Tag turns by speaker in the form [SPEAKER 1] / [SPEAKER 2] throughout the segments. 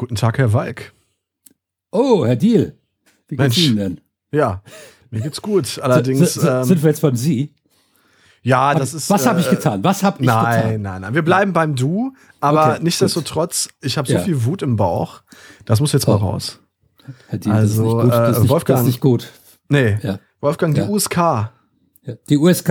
[SPEAKER 1] Guten Tag, Herr Walk.
[SPEAKER 2] Oh, Herr Diel. Wie geht's
[SPEAKER 1] Mensch.
[SPEAKER 2] Ihnen denn?
[SPEAKER 1] Ja, mir geht's gut. Allerdings,
[SPEAKER 2] S-
[SPEAKER 1] ähm,
[SPEAKER 2] sind wir jetzt beim Sie?
[SPEAKER 1] ja, das ist.
[SPEAKER 2] was habe ich
[SPEAKER 1] äh,
[SPEAKER 2] getan? Was habe ich
[SPEAKER 1] Nein,
[SPEAKER 2] getan?
[SPEAKER 1] nein, nein. Wir bleiben beim Du, aber
[SPEAKER 2] Okay,
[SPEAKER 1] nichtsdestotrotz, ich habe so
[SPEAKER 2] Ja.
[SPEAKER 1] viel Wut im Bauch. Das muss jetzt mal
[SPEAKER 2] Oh.
[SPEAKER 1] raus.
[SPEAKER 2] Herr Diel,
[SPEAKER 1] Also,
[SPEAKER 2] das ist nicht gut. Das ist
[SPEAKER 1] äh,
[SPEAKER 2] nicht,
[SPEAKER 1] Wolfgang-
[SPEAKER 2] Das ist nicht gut.
[SPEAKER 1] Nee,
[SPEAKER 2] Ja.
[SPEAKER 1] Wolfgang, die
[SPEAKER 2] Ja.
[SPEAKER 1] USK.
[SPEAKER 2] Die USK.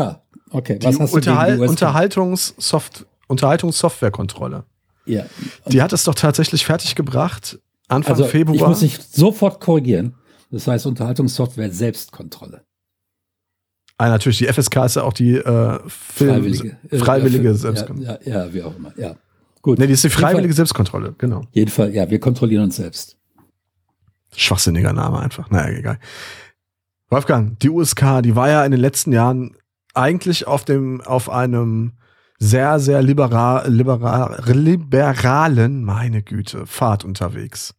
[SPEAKER 2] Okay,
[SPEAKER 1] die
[SPEAKER 2] was hast du gegen die USK?
[SPEAKER 1] Unterhaltungssoft Unterhaltungssoftwarekontrolle.
[SPEAKER 2] Ja.
[SPEAKER 1] Die hat es doch tatsächlich fertiggebracht, Anfang
[SPEAKER 2] Also
[SPEAKER 1] Februar.
[SPEAKER 2] ich muss dich sofort korrigieren. Das heißt Unterhaltungssoftware Selbstkontrolle.
[SPEAKER 1] ah, natürlich, die FSK ist ja auch die äh, Film,
[SPEAKER 2] Freiwillige. äh,
[SPEAKER 1] freiwillige
[SPEAKER 2] ja,
[SPEAKER 1] Selbstkontrolle.
[SPEAKER 2] Ja, ja, wie auch immer. Ja. Gut.
[SPEAKER 1] Nee, die ist die
[SPEAKER 2] Jeden Fall-
[SPEAKER 1] freiwillige Selbstkontrolle, genau.
[SPEAKER 2] Jeden Fall, ja, wir kontrollieren uns selbst.
[SPEAKER 1] Schwachsinniger Name einfach. Naja, egal. Wolfgang, die USK, die war ja in den letzten Jahren eigentlich auf dem, auf einem sehr, sehr liberal, liberal, liberalen, meine Güte, Pfad unterwegs.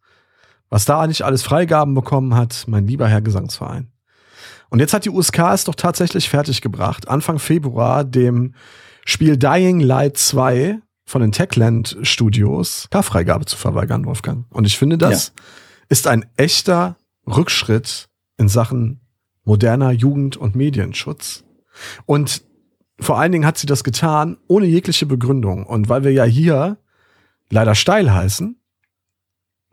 [SPEAKER 1] Was da nicht alles Freigaben bekommen hat, mein lieber Herr Gesangsverein. Und jetzt hat die USK es doch tatsächlich fertiggebracht, Anfang Februar dem Spiel Dying Light 2 von den Techland Studios K-Freigabe zu verweigern, Wolfgang. Und ich finde, das ist ein echter Rückschritt in Sachen moderner Jugend- und Medienschutz. Und vor allen Dingen hat sie das getan ohne jegliche Begründung. Und weil wir ja hier leider steil heißen,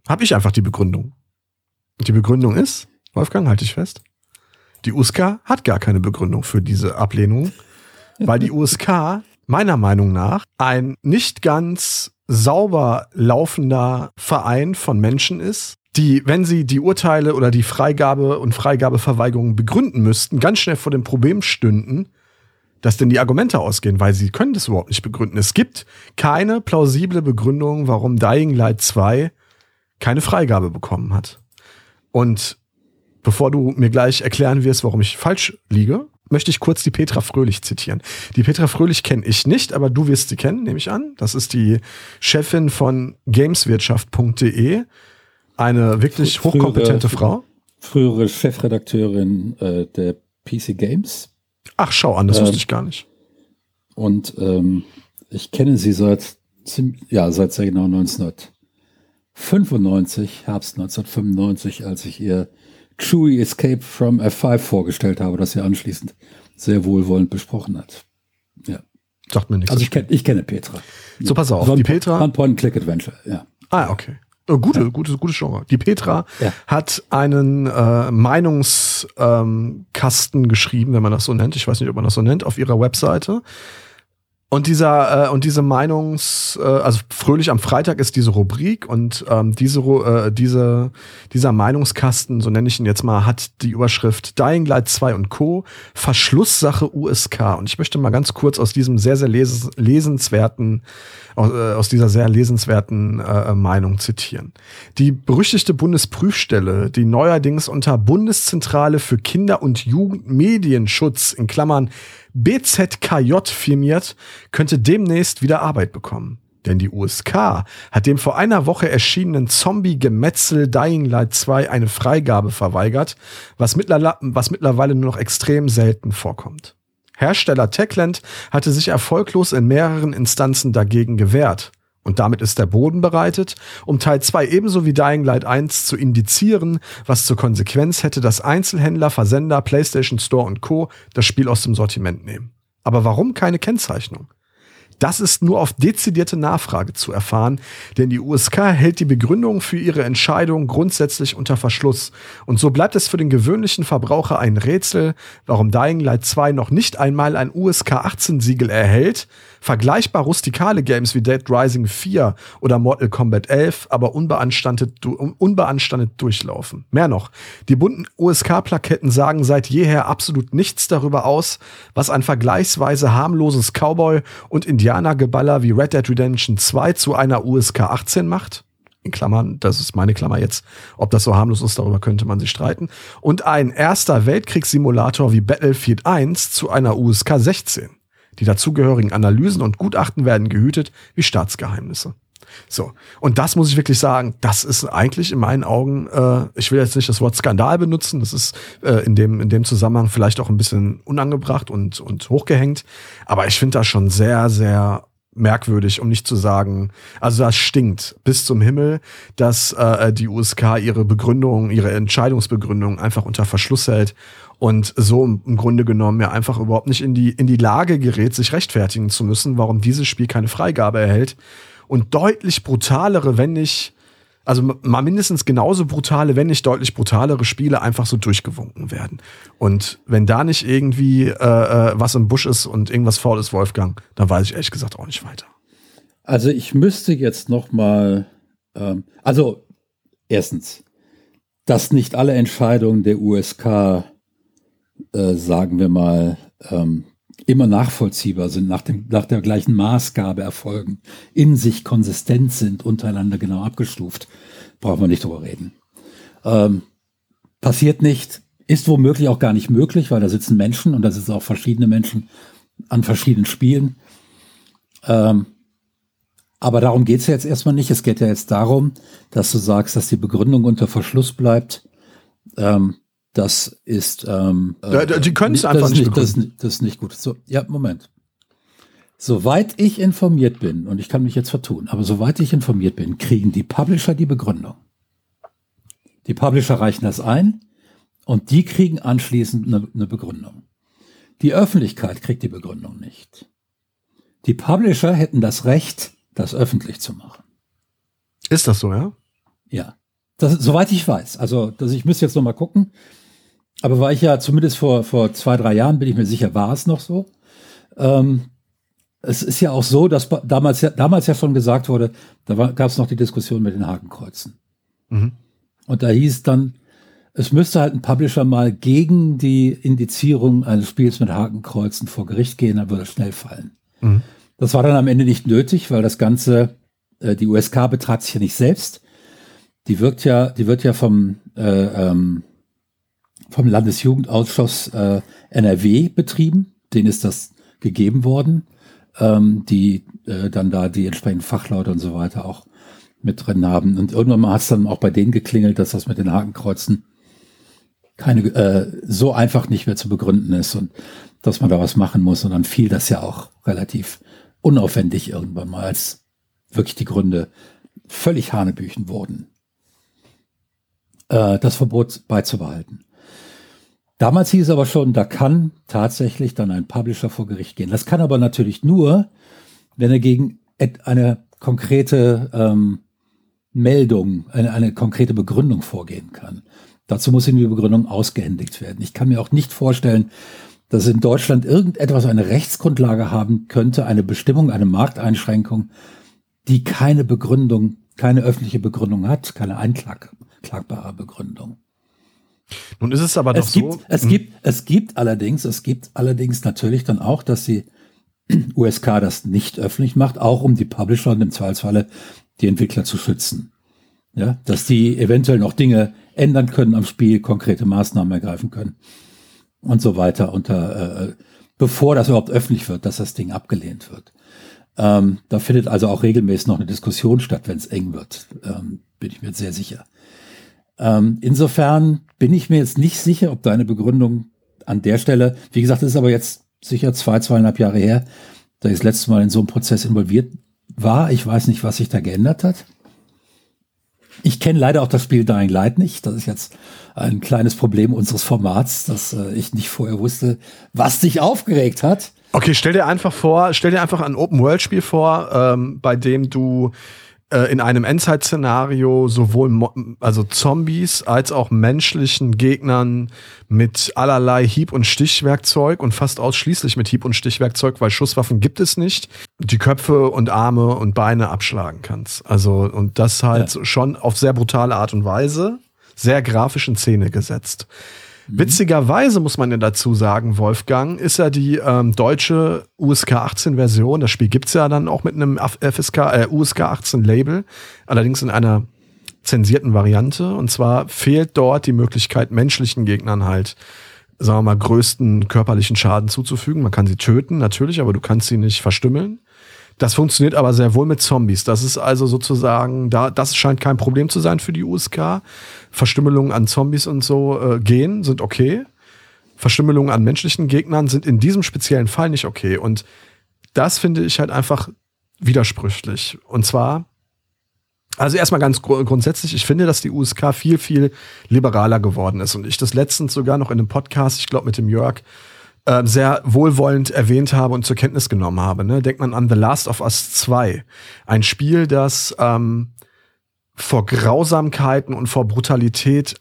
[SPEAKER 1] habe ich einfach die Begründung. Und die Begründung ist, Wolfgang, halte ich fest, die USK hat gar keine Begründung für diese Ablehnung, weil die USK meiner Meinung nach ein nicht ganz sauber laufender Verein von Menschen ist, die, wenn sie die Urteile oder die Freigabe und Freigabeverweigerung begründen müssten, ganz schnell vor dem Problem stünden, dass denn die Argumente ausgehen, weil sie können das überhaupt nicht begründen. Es gibt keine plausible Begründung, warum Dying Light 2 keine Freigabe bekommen hat. Und bevor du mir gleich erklären wirst, warum ich falsch liege, möchte ich kurz die Petra Fröhlich zitieren. Die Petra Fröhlich kenne ich nicht, aber du wirst sie kennen, nehme ich an. Das ist die Chefin von gameswirtschaft.de. Eine wirklich
[SPEAKER 2] Frühere-
[SPEAKER 1] hochkompetente Frau.
[SPEAKER 2] Frühere Chefredakteurin äh, der PC Games.
[SPEAKER 1] Ach, schau an, das
[SPEAKER 2] Ähm,
[SPEAKER 1] wusste ich gar nicht.
[SPEAKER 2] Und ähm, ich kenne sie seit, ja, seit sehr genau 1995, Herbst 1995, als ich ihr Chewie Escape from F5 vorgestellt habe, das sie anschließend sehr wohlwollend besprochen hat. Ja.
[SPEAKER 1] Sagt mir nichts.
[SPEAKER 2] Also ich, kenn, ich kenne Petra.
[SPEAKER 1] so, pass auf. Die
[SPEAKER 2] ein
[SPEAKER 1] Petra.
[SPEAKER 2] Point-and-Click-Adventure, ja.
[SPEAKER 1] Ah, okay. Oh, gute, gute, gute Genre. Die Petra
[SPEAKER 2] Ja.
[SPEAKER 1] hat einen äh, Meinungskasten ähm, geschrieben, wenn man das so nennt. Ich weiß nicht, ob man das so nennt, auf ihrer Webseite. Und dieser äh, und diese Meinungs, äh, also fröhlich am Freitag ist diese Rubrik und ähm, diese äh, diese dieser Meinungskasten, so nenne ich ihn jetzt mal, hat die Überschrift Dying Light 2 und Co. Verschlusssache USK. Und ich möchte mal ganz kurz aus diesem sehr sehr les lesenswerten aus, äh, aus dieser sehr lesenswerten äh, Meinung zitieren. Die berüchtigte Bundesprüfstelle, die neuerdings unter Bundeszentrale für Kinder- und Jugendmedienschutz in Klammern BZKJ firmiert, könnte demnächst wieder Arbeit bekommen. Denn die USK hat dem vor einer Woche erschienenen Zombie-Gemetzel Dying Light 2 eine Freigabe verweigert, was, mittlerla- was mittlerweile nur noch extrem selten vorkommt. Hersteller Techland hatte sich erfolglos in mehreren Instanzen dagegen gewehrt. Und damit ist der Boden bereitet, um Teil 2 ebenso wie Dying Light 1 zu indizieren, was zur Konsequenz hätte, dass Einzelhändler, Versender, PlayStation Store und Co. das Spiel aus dem Sortiment nehmen. Aber warum keine Kennzeichnung? Das ist nur auf dezidierte Nachfrage zu erfahren, denn die USK hält die Begründung für ihre Entscheidung grundsätzlich unter Verschluss. Und so bleibt es für den gewöhnlichen Verbraucher ein Rätsel, warum Dying Light 2 noch nicht einmal ein USK 18 Siegel erhält, vergleichbar rustikale Games wie Dead Rising 4 oder Mortal Kombat 11 aber unbeanstandet, unbeanstandet durchlaufen. Mehr noch, die bunten USK-Plaketten sagen seit jeher absolut nichts darüber aus, was ein vergleichsweise harmloses Cowboy- und Indianergeballer wie Red Dead Redemption 2 zu einer USK 18 macht. In Klammern, das ist meine Klammer jetzt. Ob das so harmlos ist, darüber könnte man sich streiten. Und ein erster Weltkriegssimulator wie Battlefield 1 zu einer USK 16. Die dazugehörigen Analysen und Gutachten werden gehütet wie Staatsgeheimnisse. So, und das muss ich wirklich sagen, das ist eigentlich in meinen Augen, äh, ich will jetzt nicht das Wort Skandal benutzen, das ist äh, in, dem, in dem Zusammenhang vielleicht auch ein bisschen unangebracht und, und hochgehängt, aber ich finde das schon sehr, sehr merkwürdig, um nicht zu sagen, also das stinkt bis zum Himmel, dass äh, die USK ihre Begründung, ihre Entscheidungsbegründung einfach unter Verschluss hält und so im Grunde genommen ja einfach überhaupt nicht in die, in die Lage gerät, sich rechtfertigen zu müssen, warum dieses Spiel keine Freigabe erhält und deutlich brutalere, wenn nicht also mal mindestens genauso brutale, wenn nicht deutlich brutalere Spiele einfach so durchgewunken werden. Und wenn da nicht irgendwie äh, äh, was im Busch ist und irgendwas faul ist, Wolfgang, dann weiß ich ehrlich gesagt auch nicht weiter.
[SPEAKER 2] Also ich müsste jetzt noch mal, ähm, also erstens, dass nicht alle Entscheidungen der USK, äh, sagen wir mal, ähm, immer nachvollziehbar sind, nach, dem, nach der gleichen Maßgabe erfolgen, in sich konsistent sind, untereinander genau abgestuft, brauchen wir nicht drüber reden. Ähm, passiert nicht, ist womöglich auch gar nicht möglich, weil da sitzen Menschen und da sitzen auch verschiedene Menschen an verschiedenen Spielen. Ähm, aber darum geht es ja jetzt erstmal nicht. Es geht ja jetzt darum, dass du sagst, dass die Begründung unter Verschluss bleibt. Ähm, das ist. Ähm,
[SPEAKER 1] äh, die können es einfach nicht,
[SPEAKER 2] nicht das, das ist nicht gut. So, ja, Moment. Soweit ich informiert bin, und ich kann mich jetzt vertun, aber soweit ich informiert bin, kriegen die Publisher die Begründung. Die Publisher reichen das ein und die kriegen anschließend eine, eine Begründung. Die Öffentlichkeit kriegt die Begründung nicht. Die Publisher hätten das Recht, das öffentlich zu machen.
[SPEAKER 1] Ist das so, ja?
[SPEAKER 2] Ja. Das, soweit ich weiß. Also, das, ich müsste jetzt noch mal gucken. Aber war ich ja zumindest vor, vor zwei, drei Jahren, bin ich mir sicher, war es noch so. Ähm, es ist ja auch so, dass damals, ja, damals ja schon gesagt wurde, da gab es noch die Diskussion mit den Hakenkreuzen. Mhm. Und da hieß dann, es müsste halt ein Publisher mal gegen die Indizierung eines Spiels mit Hakenkreuzen vor Gericht gehen, dann würde es schnell fallen. Mhm. Das war dann am Ende nicht nötig, weil das Ganze, äh, die USK betrat sich ja nicht selbst. Die wirkt ja, die wird ja vom äh, ähm, vom Landesjugendausschuss äh, NRW betrieben. Denen ist das gegeben worden, ähm, die äh, dann da die entsprechenden Fachleute und so weiter auch mit drin haben. Und irgendwann mal hat es dann auch bei denen geklingelt, dass das mit den Hakenkreuzen keine äh, so einfach nicht mehr zu begründen ist und dass man da was machen muss. Und dann fiel das ja auch relativ unaufwendig irgendwann mal, als wirklich die Gründe völlig hanebüchen wurden, äh, das Verbot beizubehalten. Damals hieß es aber schon, da kann tatsächlich dann ein Publisher vor Gericht gehen. Das kann aber natürlich nur, wenn er gegen eine konkrete ähm, Meldung, eine, eine konkrete Begründung vorgehen kann. Dazu muss ihm die Begründung ausgehändigt werden. Ich kann mir auch nicht vorstellen, dass in Deutschland irgendetwas eine Rechtsgrundlage haben könnte, eine Bestimmung, eine Markteinschränkung, die keine Begründung, keine öffentliche Begründung hat, keine einklagbare Begründung.
[SPEAKER 1] Nun ist es aber doch
[SPEAKER 2] es gibt,
[SPEAKER 1] so.
[SPEAKER 2] Es gibt, es gibt allerdings, es gibt allerdings natürlich dann auch, dass die USK das nicht öffentlich macht, auch um die Publisher und im Zweifelsfalle die Entwickler zu schützen. Ja, dass die eventuell noch Dinge ändern können am Spiel, konkrete Maßnahmen ergreifen können und so weiter unter, äh, bevor das überhaupt öffentlich wird, dass das Ding abgelehnt wird. Ähm, da findet also auch regelmäßig noch eine Diskussion statt, wenn es eng wird, ähm, bin ich mir sehr sicher. Ähm, insofern bin ich mir jetzt nicht sicher, ob deine Begründung an der Stelle, wie gesagt, das ist aber jetzt sicher zwei, zweieinhalb Jahre her, da ich das letzte Mal in so einem Prozess involviert war. Ich weiß nicht, was sich da geändert hat. Ich kenne leider auch das Spiel Dying Light nicht. Das ist jetzt ein kleines Problem unseres Formats, dass äh, ich nicht vorher wusste, was dich aufgeregt hat.
[SPEAKER 1] Okay, stell dir einfach vor, stell dir einfach ein Open-World-Spiel vor, ähm, bei dem du in einem Endzeit-Szenario sowohl Mo also Zombies als auch menschlichen Gegnern mit allerlei Hieb- und Stichwerkzeug und fast ausschließlich mit Hieb- und Stichwerkzeug, weil Schusswaffen gibt es nicht, die Köpfe und Arme und Beine abschlagen kannst. Also, und das halt ja. schon auf sehr brutale Art und Weise, sehr grafisch in Szene gesetzt. Mhm. Witzigerweise muss man ja dazu sagen, Wolfgang, ist ja die ähm, deutsche USK 18 Version. Das Spiel gibt's ja dann auch mit einem FSK, äh, USK 18 Label, allerdings in einer zensierten Variante. Und zwar fehlt dort die Möglichkeit, menschlichen Gegnern halt, sagen wir mal, größten körperlichen Schaden zuzufügen. Man kann sie töten, natürlich, aber du kannst sie nicht verstümmeln. Das funktioniert aber sehr wohl mit Zombies. Das ist also sozusagen, da, das scheint kein Problem zu sein für die USK. Verstümmelungen an Zombies und so äh, gehen, sind okay. Verstümmelungen an menschlichen Gegnern sind in diesem speziellen Fall nicht okay. Und das finde ich halt einfach widersprüchlich. Und zwar, also erstmal ganz gru grundsätzlich, ich finde, dass die USK viel, viel liberaler geworden ist. Und ich das letztens sogar noch in einem Podcast, ich glaube mit dem Jörg, äh, sehr wohlwollend erwähnt habe und zur Kenntnis genommen habe. Ne? Denkt man an The Last of Us 2. Ein Spiel, das ähm, vor Grausamkeiten und vor Brutalität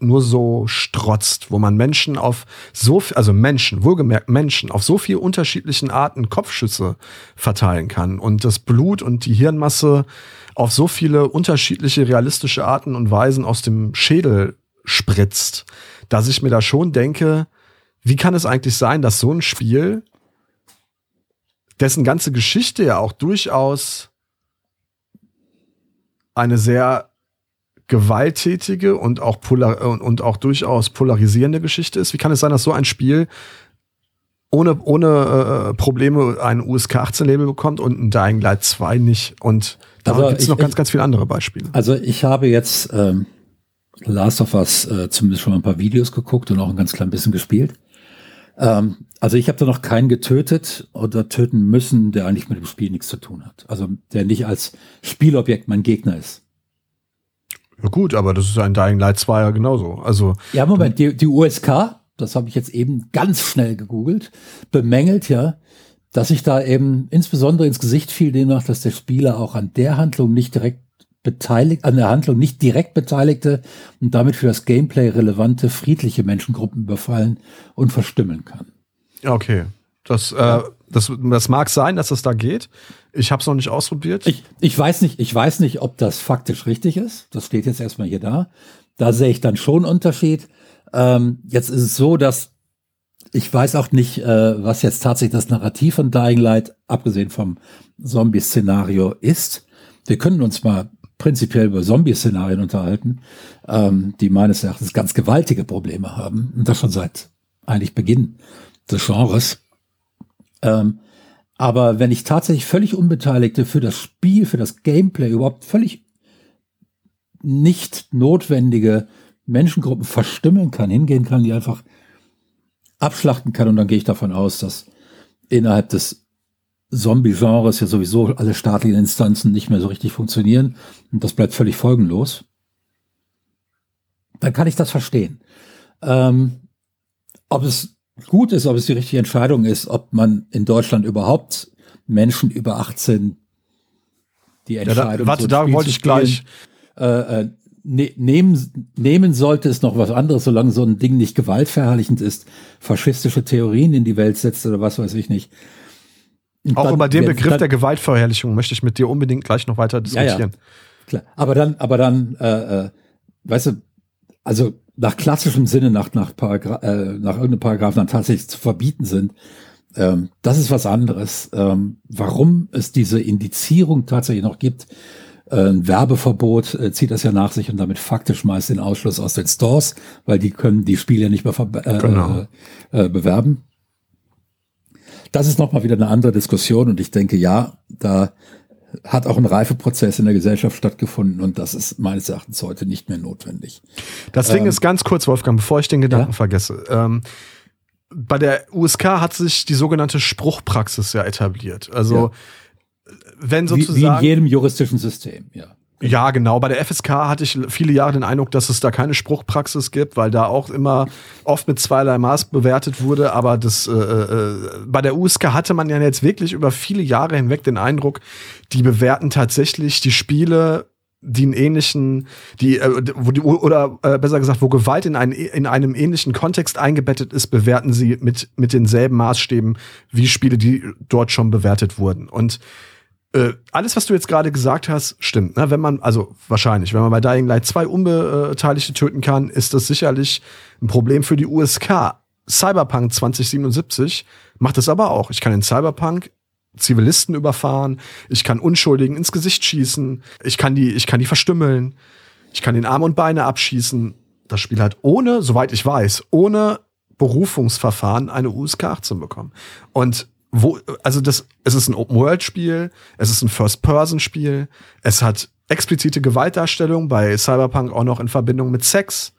[SPEAKER 1] nur so strotzt, wo man Menschen auf so, also Menschen, wohlgemerkt Menschen, auf so viel unterschiedlichen Arten Kopfschüsse verteilen kann und das Blut und die Hirnmasse auf so viele unterschiedliche realistische Arten und Weisen aus dem Schädel spritzt, dass ich mir da schon denke, wie kann es eigentlich sein, dass so ein Spiel, dessen ganze Geschichte ja auch durchaus eine sehr gewalttätige und auch, polar und, auch durchaus polarisierende Geschichte ist. Wie kann es sein, dass so ein Spiel ohne, ohne äh, Probleme ein USK 18 Label bekommt und ein Dying Light 2 nicht? Und da also gibt es noch ganz, ganz viele andere Beispiele.
[SPEAKER 2] Also ich habe jetzt ähm, Last of Us äh, zumindest schon ein paar Videos geguckt und auch ein ganz klein bisschen gespielt. Ähm, also ich habe da noch keinen getötet oder töten müssen, der eigentlich mit dem Spiel nichts zu tun hat. Also der nicht als Spielobjekt mein Gegner ist.
[SPEAKER 1] Ja gut, aber das ist ein Dying Light 2 ja genauso. Also
[SPEAKER 2] ja, Moment, die, die USK, das habe ich jetzt eben ganz schnell gegoogelt, bemängelt ja, dass sich da eben insbesondere ins Gesicht fiel demnach, dass der Spieler auch an der Handlung nicht direkt beteiligt, an der Handlung nicht direkt beteiligte und damit für das Gameplay relevante friedliche Menschengruppen überfallen und verstimmeln kann.
[SPEAKER 1] Okay. Das, äh, das, das mag sein, dass es da geht. Ich habe es noch nicht ausprobiert.
[SPEAKER 2] Ich, ich weiß nicht, ich weiß nicht, ob das faktisch richtig ist. Das steht jetzt erstmal hier da. Da sehe ich dann schon Unterschied. Ähm, jetzt ist es so, dass ich weiß auch nicht, äh, was jetzt tatsächlich das Narrativ von Dying Light, abgesehen vom Zombie-Szenario, ist. Wir können uns mal prinzipiell über Zombie-Szenarien unterhalten, ähm, die meines Erachtens ganz gewaltige Probleme haben. Und das schon seit eigentlich Beginn des Genres. Ähm, aber wenn ich tatsächlich völlig Unbeteiligte für das Spiel, für das Gameplay überhaupt völlig nicht notwendige Menschengruppen verstimmeln kann, hingehen kann, die einfach abschlachten kann, und dann gehe ich davon aus, dass innerhalb des Zombie-Genres ja sowieso alle staatlichen Instanzen nicht mehr so richtig funktionieren und das bleibt völlig folgenlos, dann kann ich das verstehen. Ähm, ob es gut ist, ob es die richtige Entscheidung ist, ob man in Deutschland überhaupt Menschen über 18 die Entscheidung. Ja,
[SPEAKER 1] da, warte, so da wollte ich gleich.
[SPEAKER 2] Äh, äh, ne, nehmen, nehmen sollte es noch was anderes, solange so ein Ding nicht gewaltverherrlichend ist, faschistische Theorien in die Welt setzt oder was weiß ich nicht.
[SPEAKER 1] Auch dann, über den Begriff dann, der Gewaltverherrlichung möchte ich mit dir unbedingt gleich noch weiter diskutieren. Ja, ja.
[SPEAKER 2] Aber dann, aber dann, äh, äh, weißt du, also nach klassischem Sinne, nach, nach, Paragra äh, nach irgendeinem Paragraphen dann tatsächlich zu verbieten sind, ähm, das ist was anderes. Ähm, warum es diese Indizierung tatsächlich noch gibt, äh, ein Werbeverbot äh, zieht das ja nach sich und damit faktisch meist den Ausschluss aus den Stores, weil die können die Spiele nicht mehr äh, genau. äh, bewerben. Das ist nochmal wieder eine andere Diskussion und ich denke, ja, da hat auch ein Reifeprozess in der Gesellschaft stattgefunden und das ist meines Erachtens heute nicht mehr notwendig.
[SPEAKER 1] Das Ding ähm, ist ganz kurz, Wolfgang, bevor ich den Gedanken ja? vergesse. Ähm, bei der USK hat sich die sogenannte Spruchpraxis ja etabliert. Also ja. wenn sozusagen
[SPEAKER 2] wie, wie in jedem juristischen System, ja.
[SPEAKER 1] Ja, genau. Bei der FSK hatte ich viele Jahre den Eindruck, dass es da keine Spruchpraxis gibt, weil da auch immer oft mit zweierlei Maß bewertet wurde. Aber das äh, äh, bei der USK hatte man ja jetzt wirklich über viele Jahre hinweg den Eindruck, die bewerten tatsächlich die Spiele die einen ähnlichen, die, äh, wo die, oder äh, besser gesagt, wo Gewalt in, ein, in einem ähnlichen Kontext eingebettet ist, bewerten sie mit, mit denselben Maßstäben wie Spiele, die dort schon bewertet wurden. Und äh, alles, was du jetzt gerade gesagt hast, stimmt. Ne? Wenn man, also wahrscheinlich, wenn man bei Dying Light zwei Unbeteiligte töten kann, ist das sicherlich ein Problem für die USK. Cyberpunk 2077 macht es aber auch. Ich kann in Cyberpunk Zivilisten überfahren, ich kann Unschuldigen ins Gesicht schießen, ich kann die, ich kann die verstümmeln, ich kann den Arm und Beine abschießen. Das Spiel hat ohne, soweit ich weiß, ohne Berufungsverfahren eine USK 18 bekommen. Und wo, also das, es ist ein Open-World-Spiel, es ist ein First-Person-Spiel, es hat explizite Gewaltdarstellung, bei Cyberpunk auch noch in Verbindung mit Sex.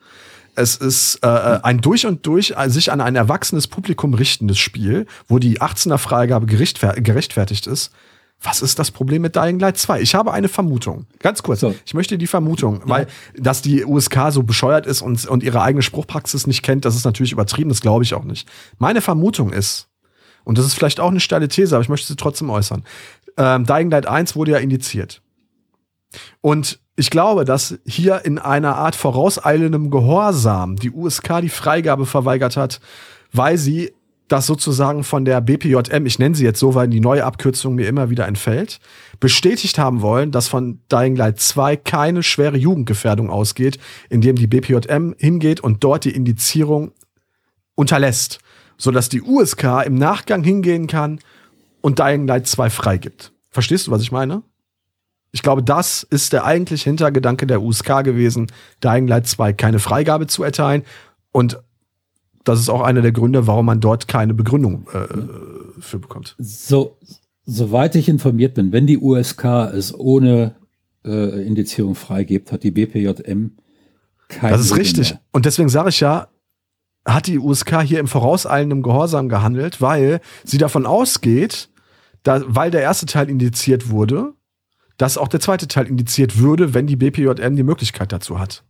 [SPEAKER 1] Es ist äh, äh ein durch und durch äh, sich an ein erwachsenes Publikum richtendes Spiel, wo die 18er-Freigabe gerechtfertigt ist. Was ist das Problem mit Dying Light 2? Ich habe eine Vermutung. Ganz kurz. So. Ich möchte die Vermutung, ja. weil, dass die USK so bescheuert ist und, und ihre eigene Spruchpraxis nicht kennt, das ist natürlich übertrieben, das glaube ich auch nicht. Meine Vermutung ist, und das ist vielleicht auch eine steile These, aber ich möchte sie trotzdem äußern. Ähm, Dying Light 1 wurde ja indiziert. Und ich glaube, dass hier in einer Art vorauseilendem Gehorsam die USK die Freigabe verweigert hat, weil sie das sozusagen von der BPJM, ich nenne sie jetzt so, weil die neue Abkürzung mir immer wieder entfällt, bestätigt haben wollen, dass von Dying Light 2 keine schwere Jugendgefährdung ausgeht, indem die BPJM hingeht und dort die Indizierung unterlässt, sodass die USK im Nachgang hingehen kann und Dying Light 2 freigibt. Verstehst du, was ich meine? Ich glaube, das ist der eigentliche Hintergedanke der USK gewesen, Dying Light 2 keine Freigabe zu erteilen und das ist auch einer der Gründe, warum man dort keine Begründung äh, für bekommt.
[SPEAKER 2] So, soweit ich informiert bin, wenn die USK es ohne äh, Indizierung freigibt, hat die BPJM
[SPEAKER 1] keine. Das ist richtig. Mehr. Und deswegen sage ich ja, hat die USK hier im vorauseilenden Gehorsam gehandelt, weil sie davon ausgeht, da, weil der erste Teil indiziert wurde, dass auch der zweite Teil indiziert würde, wenn die BPJM die Möglichkeit dazu hat.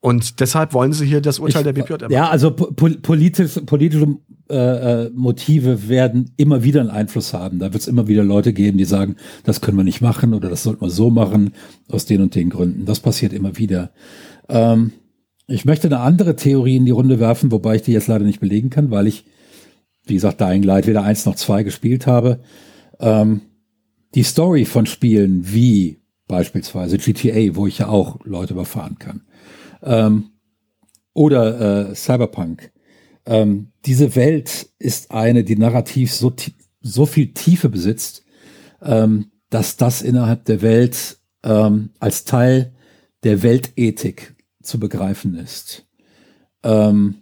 [SPEAKER 1] Und deshalb wollen sie hier das Urteil ich, der BPJM.
[SPEAKER 2] Ja, also po politisch, politische äh, äh, Motive werden immer wieder einen Einfluss haben. Da wird es immer wieder Leute geben, die sagen, das können wir nicht machen oder das sollten wir so machen, aus den und den Gründen. Das passiert immer wieder. Ähm, ich möchte eine andere Theorie in die Runde werfen, wobei ich die jetzt leider nicht belegen kann, weil ich, wie gesagt, Dying Light weder eins noch zwei gespielt habe. Ähm, die Story von Spielen wie beispielsweise GTA, wo ich ja auch Leute überfahren kann, ähm, oder äh, Cyberpunk. Ähm, diese Welt ist eine, die narrativ so, so viel Tiefe besitzt, ähm, dass das innerhalb der Welt ähm, als Teil der Weltethik zu begreifen ist. Ähm,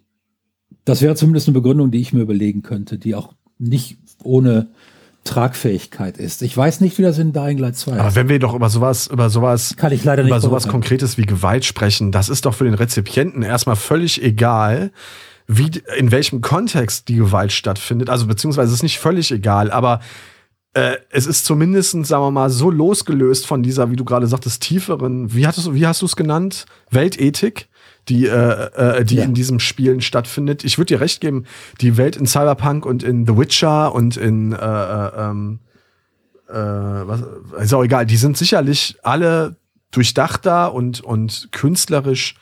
[SPEAKER 2] das wäre zumindest eine Begründung, die ich mir überlegen könnte, die auch nicht ohne Tragfähigkeit ist. Ich weiß nicht, wie das in Dying Light 2 ist.
[SPEAKER 1] Aber wenn wir doch über sowas, über sowas,
[SPEAKER 2] kann ich leider nicht
[SPEAKER 1] über sowas Konkretes wie Gewalt sprechen, das ist doch für den Rezipienten erstmal völlig egal, wie, in welchem Kontext die Gewalt stattfindet. Also, beziehungsweise es ist nicht völlig egal, aber äh, es ist zumindest, sagen wir mal, so losgelöst von dieser, wie du gerade sagtest, tieferen, wie, hattest, wie hast du es genannt? Weltethik? die, äh, äh, die ja. in diesem Spielen stattfindet. Ich würde dir recht geben, die Welt in Cyberpunk und in The Witcher und in äh, äh, ähm, äh, was, ist auch egal, die sind sicherlich alle durchdachter und, und künstlerisch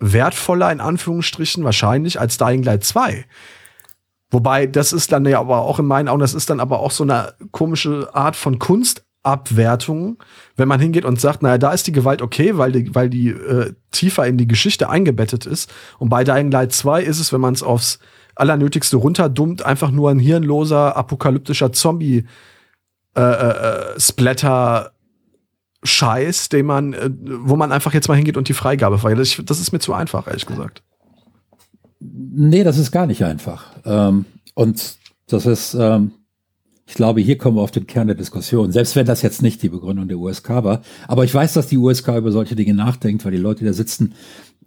[SPEAKER 1] wertvoller, in Anführungsstrichen, wahrscheinlich, als Dying Light 2. Wobei, das ist dann ja aber auch in meinen Augen, das ist dann aber auch so eine komische Art von Kunst Abwertung, wenn man hingeht und sagt, naja, da ist die Gewalt okay, weil die, weil die äh, tiefer in die Geschichte eingebettet ist. Und bei Dying Light 2 ist es, wenn man es aufs Allernötigste runterdummt, einfach nur ein hirnloser, apokalyptischer Zombie äh, äh, Splatter Scheiß, den man, äh, wo man einfach jetzt mal hingeht und die Freigabe verhindert. Das ist mir zu einfach, ehrlich gesagt.
[SPEAKER 2] Nee, das ist gar nicht einfach. Ähm, und das ist, ähm, ich glaube, hier kommen wir auf den Kern der Diskussion, selbst wenn das jetzt nicht die Begründung der USK war. Aber ich weiß, dass die USK über solche Dinge nachdenkt, weil die Leute, die da sitzen,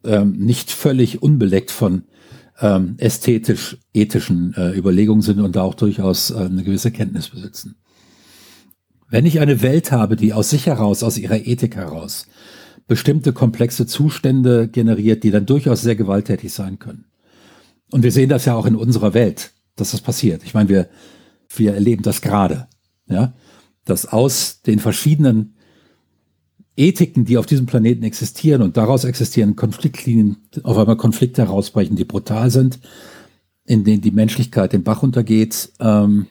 [SPEAKER 2] ähm, nicht völlig unbeleckt von ähm, ästhetisch-ethischen äh, Überlegungen sind und da auch durchaus äh, eine gewisse Kenntnis besitzen. Wenn ich eine Welt habe, die aus sich heraus, aus ihrer Ethik heraus, bestimmte komplexe Zustände generiert, die dann durchaus sehr gewalttätig sein können. Und wir sehen das ja auch in unserer Welt, dass das passiert. Ich meine, wir wir erleben das gerade, ja, dass aus den verschiedenen Ethiken, die auf diesem Planeten existieren und daraus existieren Konfliktlinien, auf einmal Konflikte herausbrechen, die brutal sind, in denen die Menschlichkeit den Bach untergeht ähm,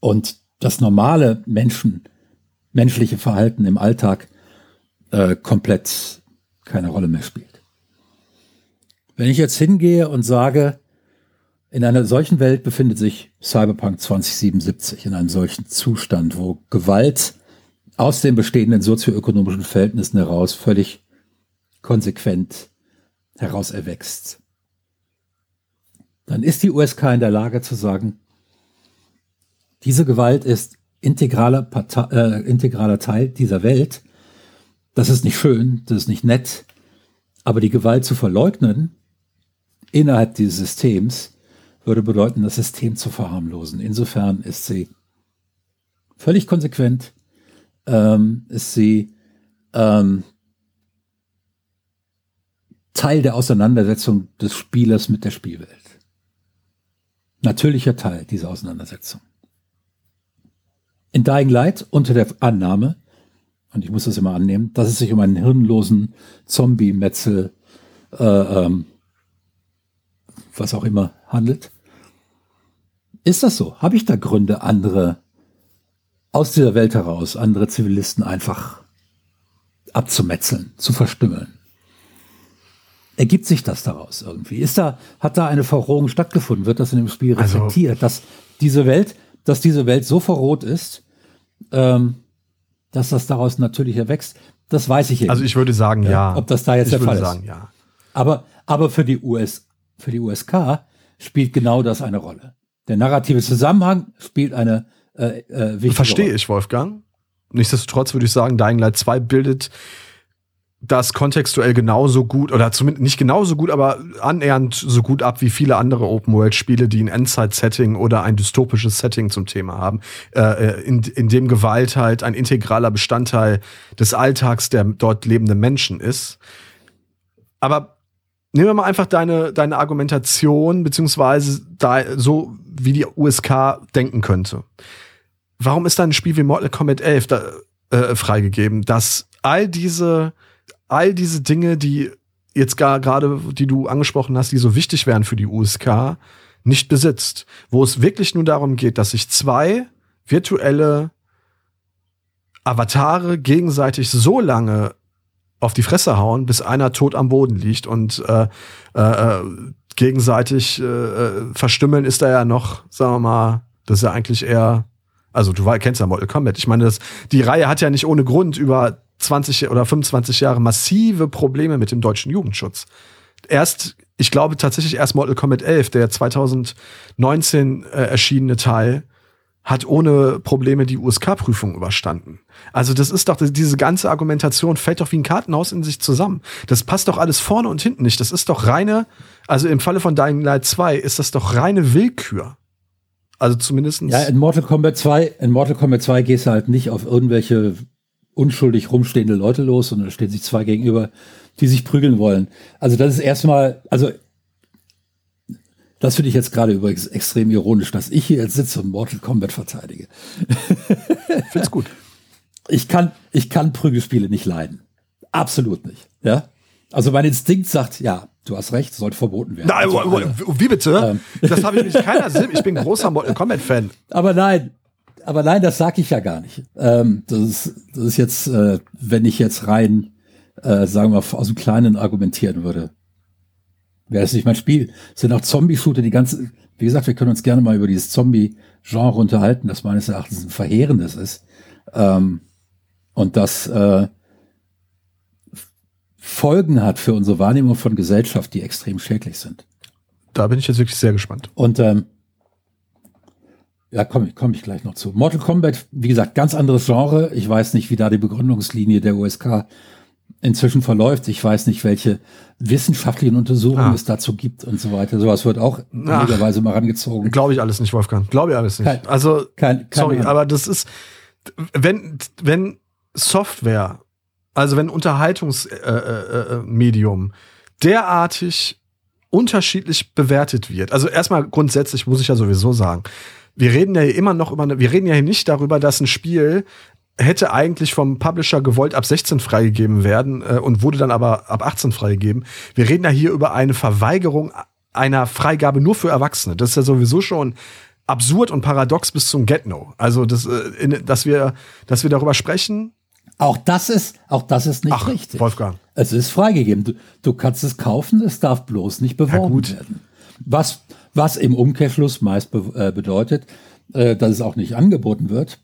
[SPEAKER 2] und das normale Menschen, menschliche Verhalten im Alltag äh, komplett keine Rolle mehr spielt. Wenn ich jetzt hingehe und sage, in einer solchen Welt befindet sich Cyberpunk 2077, in einem solchen Zustand, wo Gewalt aus den bestehenden sozioökonomischen Verhältnissen heraus völlig konsequent heraus erwächst. Dann ist die USK in der Lage zu sagen, diese Gewalt ist integraler, äh, integraler Teil dieser Welt. Das ist nicht schön, das ist nicht nett, aber die Gewalt zu verleugnen innerhalb dieses Systems würde bedeuten, das System zu verharmlosen. Insofern ist sie völlig konsequent ähm, ist sie ähm, Teil der Auseinandersetzung des Spielers mit der Spielwelt. Natürlicher Teil dieser Auseinandersetzung. In Dying Light unter der Annahme, und ich muss das immer annehmen, dass es sich um einen hirnlosen Zombie-Metzel, äh, ähm, was auch immer, handelt. Ist das so? Habe ich da Gründe, andere aus dieser Welt heraus, andere Zivilisten einfach abzumetzeln, zu verstümmeln? Ergibt sich das daraus irgendwie? Ist da, hat da eine Verrohung stattgefunden? Wird das in dem Spiel also reflektiert, also, dass diese Welt, dass diese Welt so verroht ist, ähm, dass das daraus natürlich erwächst? Das weiß ich
[SPEAKER 1] eben. Also ich würde sagen, ja. ja.
[SPEAKER 2] Ob das da jetzt
[SPEAKER 1] ich
[SPEAKER 2] der Fall
[SPEAKER 1] ist. sagen, ja.
[SPEAKER 2] Aber, aber für die US, für die USK spielt genau das eine Rolle. Der narrative Zusammenhang spielt eine äh, äh, wichtige
[SPEAKER 1] Verstehe Rolle. ich, Wolfgang. Nichtsdestotrotz würde ich sagen, Dying Light 2 bildet das kontextuell genauso gut oder zumindest nicht genauso gut, aber annähernd so gut ab wie viele andere Open-World-Spiele, die ein Endzeit-Setting oder ein dystopisches Setting zum Thema haben, äh, äh, in, in dem Gewalt halt ein integraler Bestandteil des Alltags der dort lebenden Menschen ist. Aber nehmen wir mal einfach deine, deine Argumentation, beziehungsweise da, so wie die USK denken könnte. Warum ist da ein Spiel wie Mortal Kombat 11 da, äh, freigegeben, dass all diese all diese Dinge, die jetzt gerade, die du angesprochen hast, die so wichtig wären für die USK, nicht besitzt. Wo es wirklich nur darum geht, dass sich zwei virtuelle Avatare gegenseitig so lange auf die Fresse hauen, bis einer tot am Boden liegt und äh, äh, äh gegenseitig äh, äh, verstümmeln ist da ja noch, sagen wir mal, das ist ja eigentlich eher, also du kennst ja Mortal Kombat. Ich meine, das, die Reihe hat ja nicht ohne Grund über 20 oder 25 Jahre massive Probleme mit dem deutschen Jugendschutz. Erst, ich glaube tatsächlich erst Mortal Kombat 11, der 2019 äh, erschienene Teil, hat ohne Probleme die USK-Prüfung überstanden. Also das ist doch, diese ganze Argumentation fällt doch wie ein Kartenhaus in sich zusammen. Das passt doch alles vorne und hinten nicht. Das ist doch reine, also im Falle von Dying Light 2 ist das doch reine Willkür. Also zumindestens.
[SPEAKER 2] Ja, in Mortal Kombat 2, in Mortal Kombat 2 gehst du halt nicht auf irgendwelche unschuldig rumstehende Leute los und da stehen sich zwei gegenüber, die sich prügeln wollen. Also das ist erstmal, also das finde ich jetzt gerade übrigens extrem ironisch, dass ich hier jetzt sitze und Mortal Kombat verteidige.
[SPEAKER 1] Find's gut.
[SPEAKER 2] Ich kann, ich kann Prügelspiele nicht leiden. Absolut nicht. Ja. Also mein Instinkt sagt, ja, du hast recht, sollte verboten werden.
[SPEAKER 1] Nein, also, wie bitte? Ähm. Das habe ich nicht keiner Sinn. Ich bin großer Mortal Kombat Fan.
[SPEAKER 2] Aber nein, aber nein, das sage ich ja gar nicht. Ähm, das, ist, das ist jetzt, äh, wenn ich jetzt rein, äh, sagen wir, aus dem Kleinen argumentieren würde, wäre es nicht mein Spiel. Es sind auch Zombie-Shooter, die ganze, wie gesagt, wir können uns gerne mal über dieses Zombie-Genre unterhalten, das meines Erachtens ein verheerendes ist. Ähm, und das äh, Folgen hat für unsere Wahrnehmung von Gesellschaft, die extrem schädlich sind.
[SPEAKER 1] Da bin ich jetzt wirklich sehr gespannt.
[SPEAKER 2] Und ähm, ja, komme komm ich gleich noch zu. Mortal Kombat, wie gesagt, ganz anderes Genre. Ich weiß nicht, wie da die Begründungslinie der USK inzwischen verläuft. Ich weiß nicht, welche wissenschaftlichen Untersuchungen ah. es dazu gibt und so weiter. Sowas wird auch möglicherweise mal rangezogen.
[SPEAKER 1] Glaube ich alles nicht, Wolfgang. Glaube ich alles nicht. Kein, also, kein, sorry, Ahnung. aber das ist, wenn, wenn Software, also wenn Unterhaltungsmedium äh, äh, äh derartig unterschiedlich bewertet wird, also erstmal grundsätzlich muss ich ja sowieso sagen, wir reden ja immer noch über, eine, wir reden ja hier nicht darüber, dass ein Spiel hätte eigentlich vom Publisher gewollt ab 16 freigegeben werden äh, und wurde dann aber ab 18 freigegeben. Wir reden ja hier über eine Verweigerung einer Freigabe nur für Erwachsene. Das ist ja sowieso schon absurd und paradox bis zum Get-No. Also, das, äh, in, dass wir, dass wir darüber sprechen.
[SPEAKER 2] Auch das ist, auch das ist nicht
[SPEAKER 1] Ach,
[SPEAKER 2] richtig.
[SPEAKER 1] Wolfgang.
[SPEAKER 2] Es ist freigegeben. Du, du kannst es kaufen, es darf bloß nicht beworben ja, werden. Was, was im Umkehrschluss meist be äh, bedeutet, äh, dass es auch nicht angeboten wird.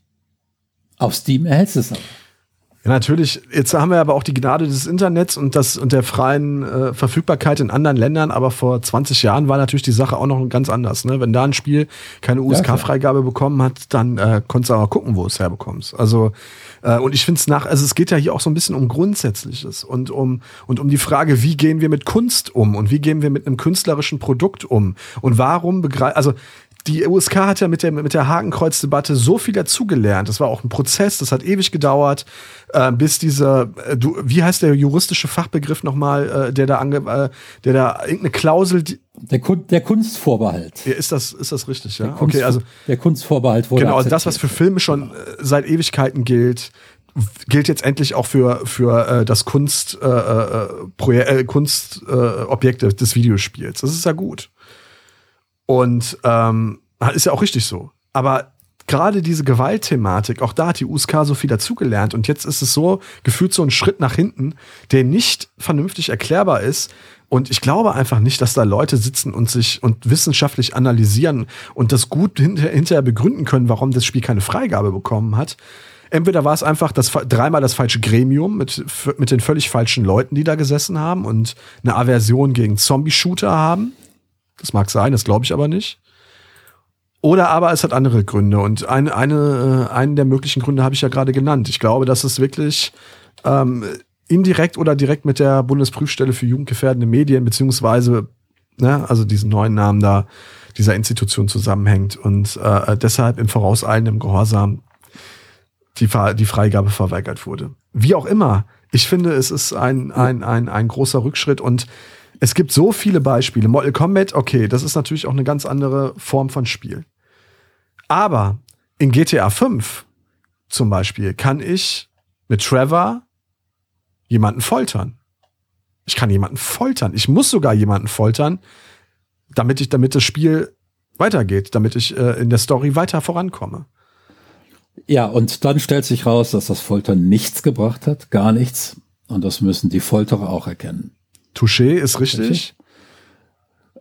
[SPEAKER 2] Auf Steam erhältst du es aber.
[SPEAKER 1] Ja, natürlich. Jetzt haben wir aber auch die Gnade des Internets und, das, und der freien äh, Verfügbarkeit in anderen Ländern. Aber vor 20 Jahren war natürlich die Sache auch noch ganz anders. Ne? Wenn da ein Spiel keine USK-Freigabe bekommen hat, dann äh, konntest du aber gucken, wo es herbekommst. Also äh, und ich finde es nach, also es geht ja hier auch so ein bisschen um Grundsätzliches und um, und um die Frage, wie gehen wir mit Kunst um und wie gehen wir mit einem künstlerischen Produkt um und warum begreifen, also die USK hat ja mit der, mit der Hakenkreuzdebatte so viel dazugelernt. Das war auch ein Prozess, das hat ewig gedauert, äh, bis dieser, äh, du, wie heißt der juristische Fachbegriff nochmal, äh, der da ange, äh, der da irgendeine Klausel. Die,
[SPEAKER 2] der, Kun der Kunstvorbehalt.
[SPEAKER 1] Ja, ist das, ist das richtig, ja?
[SPEAKER 2] Okay, also. Der Kunstvorbehalt
[SPEAKER 1] wurde. Genau, also das, was für Filme schon äh, seit Ewigkeiten gilt, gilt jetzt endlich auch für, für äh, das Kunst, äh, äh, äh, Kunstobjekte äh, des Videospiels. Das ist ja gut. Und ähm, ist ja auch richtig so. Aber gerade diese Gewaltthematik, auch da hat die USK so viel dazugelernt. Und jetzt ist es so gefühlt so ein Schritt nach hinten, der nicht vernünftig erklärbar ist. Und ich glaube einfach nicht, dass da Leute sitzen und sich und wissenschaftlich analysieren und das gut hinter, hinterher begründen können, warum das Spiel keine Freigabe bekommen hat. Entweder war es einfach das, dreimal das falsche Gremium mit, mit den völlig falschen Leuten, die da gesessen haben und eine Aversion gegen Zombie-Shooter haben. Das mag sein, das glaube ich aber nicht. Oder aber es hat andere Gründe. Und ein, eine, äh, einen der möglichen Gründe habe ich ja gerade genannt. Ich glaube, dass es wirklich ähm, indirekt oder direkt mit der Bundesprüfstelle für jugendgefährdende Medien, beziehungsweise, ne, also diesen neuen Namen da, dieser Institution zusammenhängt und äh, deshalb im vorauseilenden Gehorsam die, die Freigabe verweigert wurde. Wie auch immer, ich finde, es ist ein, ein, ein, ein großer Rückschritt und es gibt so viele Beispiele. Mortal Kombat, okay, das ist natürlich auch eine ganz andere Form von Spiel. Aber in GTA 5 zum Beispiel kann ich mit Trevor jemanden foltern. Ich kann jemanden foltern. Ich muss sogar jemanden foltern, damit ich, damit das Spiel weitergeht, damit ich äh, in der Story weiter vorankomme.
[SPEAKER 2] Ja, und dann stellt sich raus, dass das Foltern nichts gebracht hat, gar nichts. Und das müssen die Folterer auch erkennen.
[SPEAKER 1] Touché ist richtig. richtig.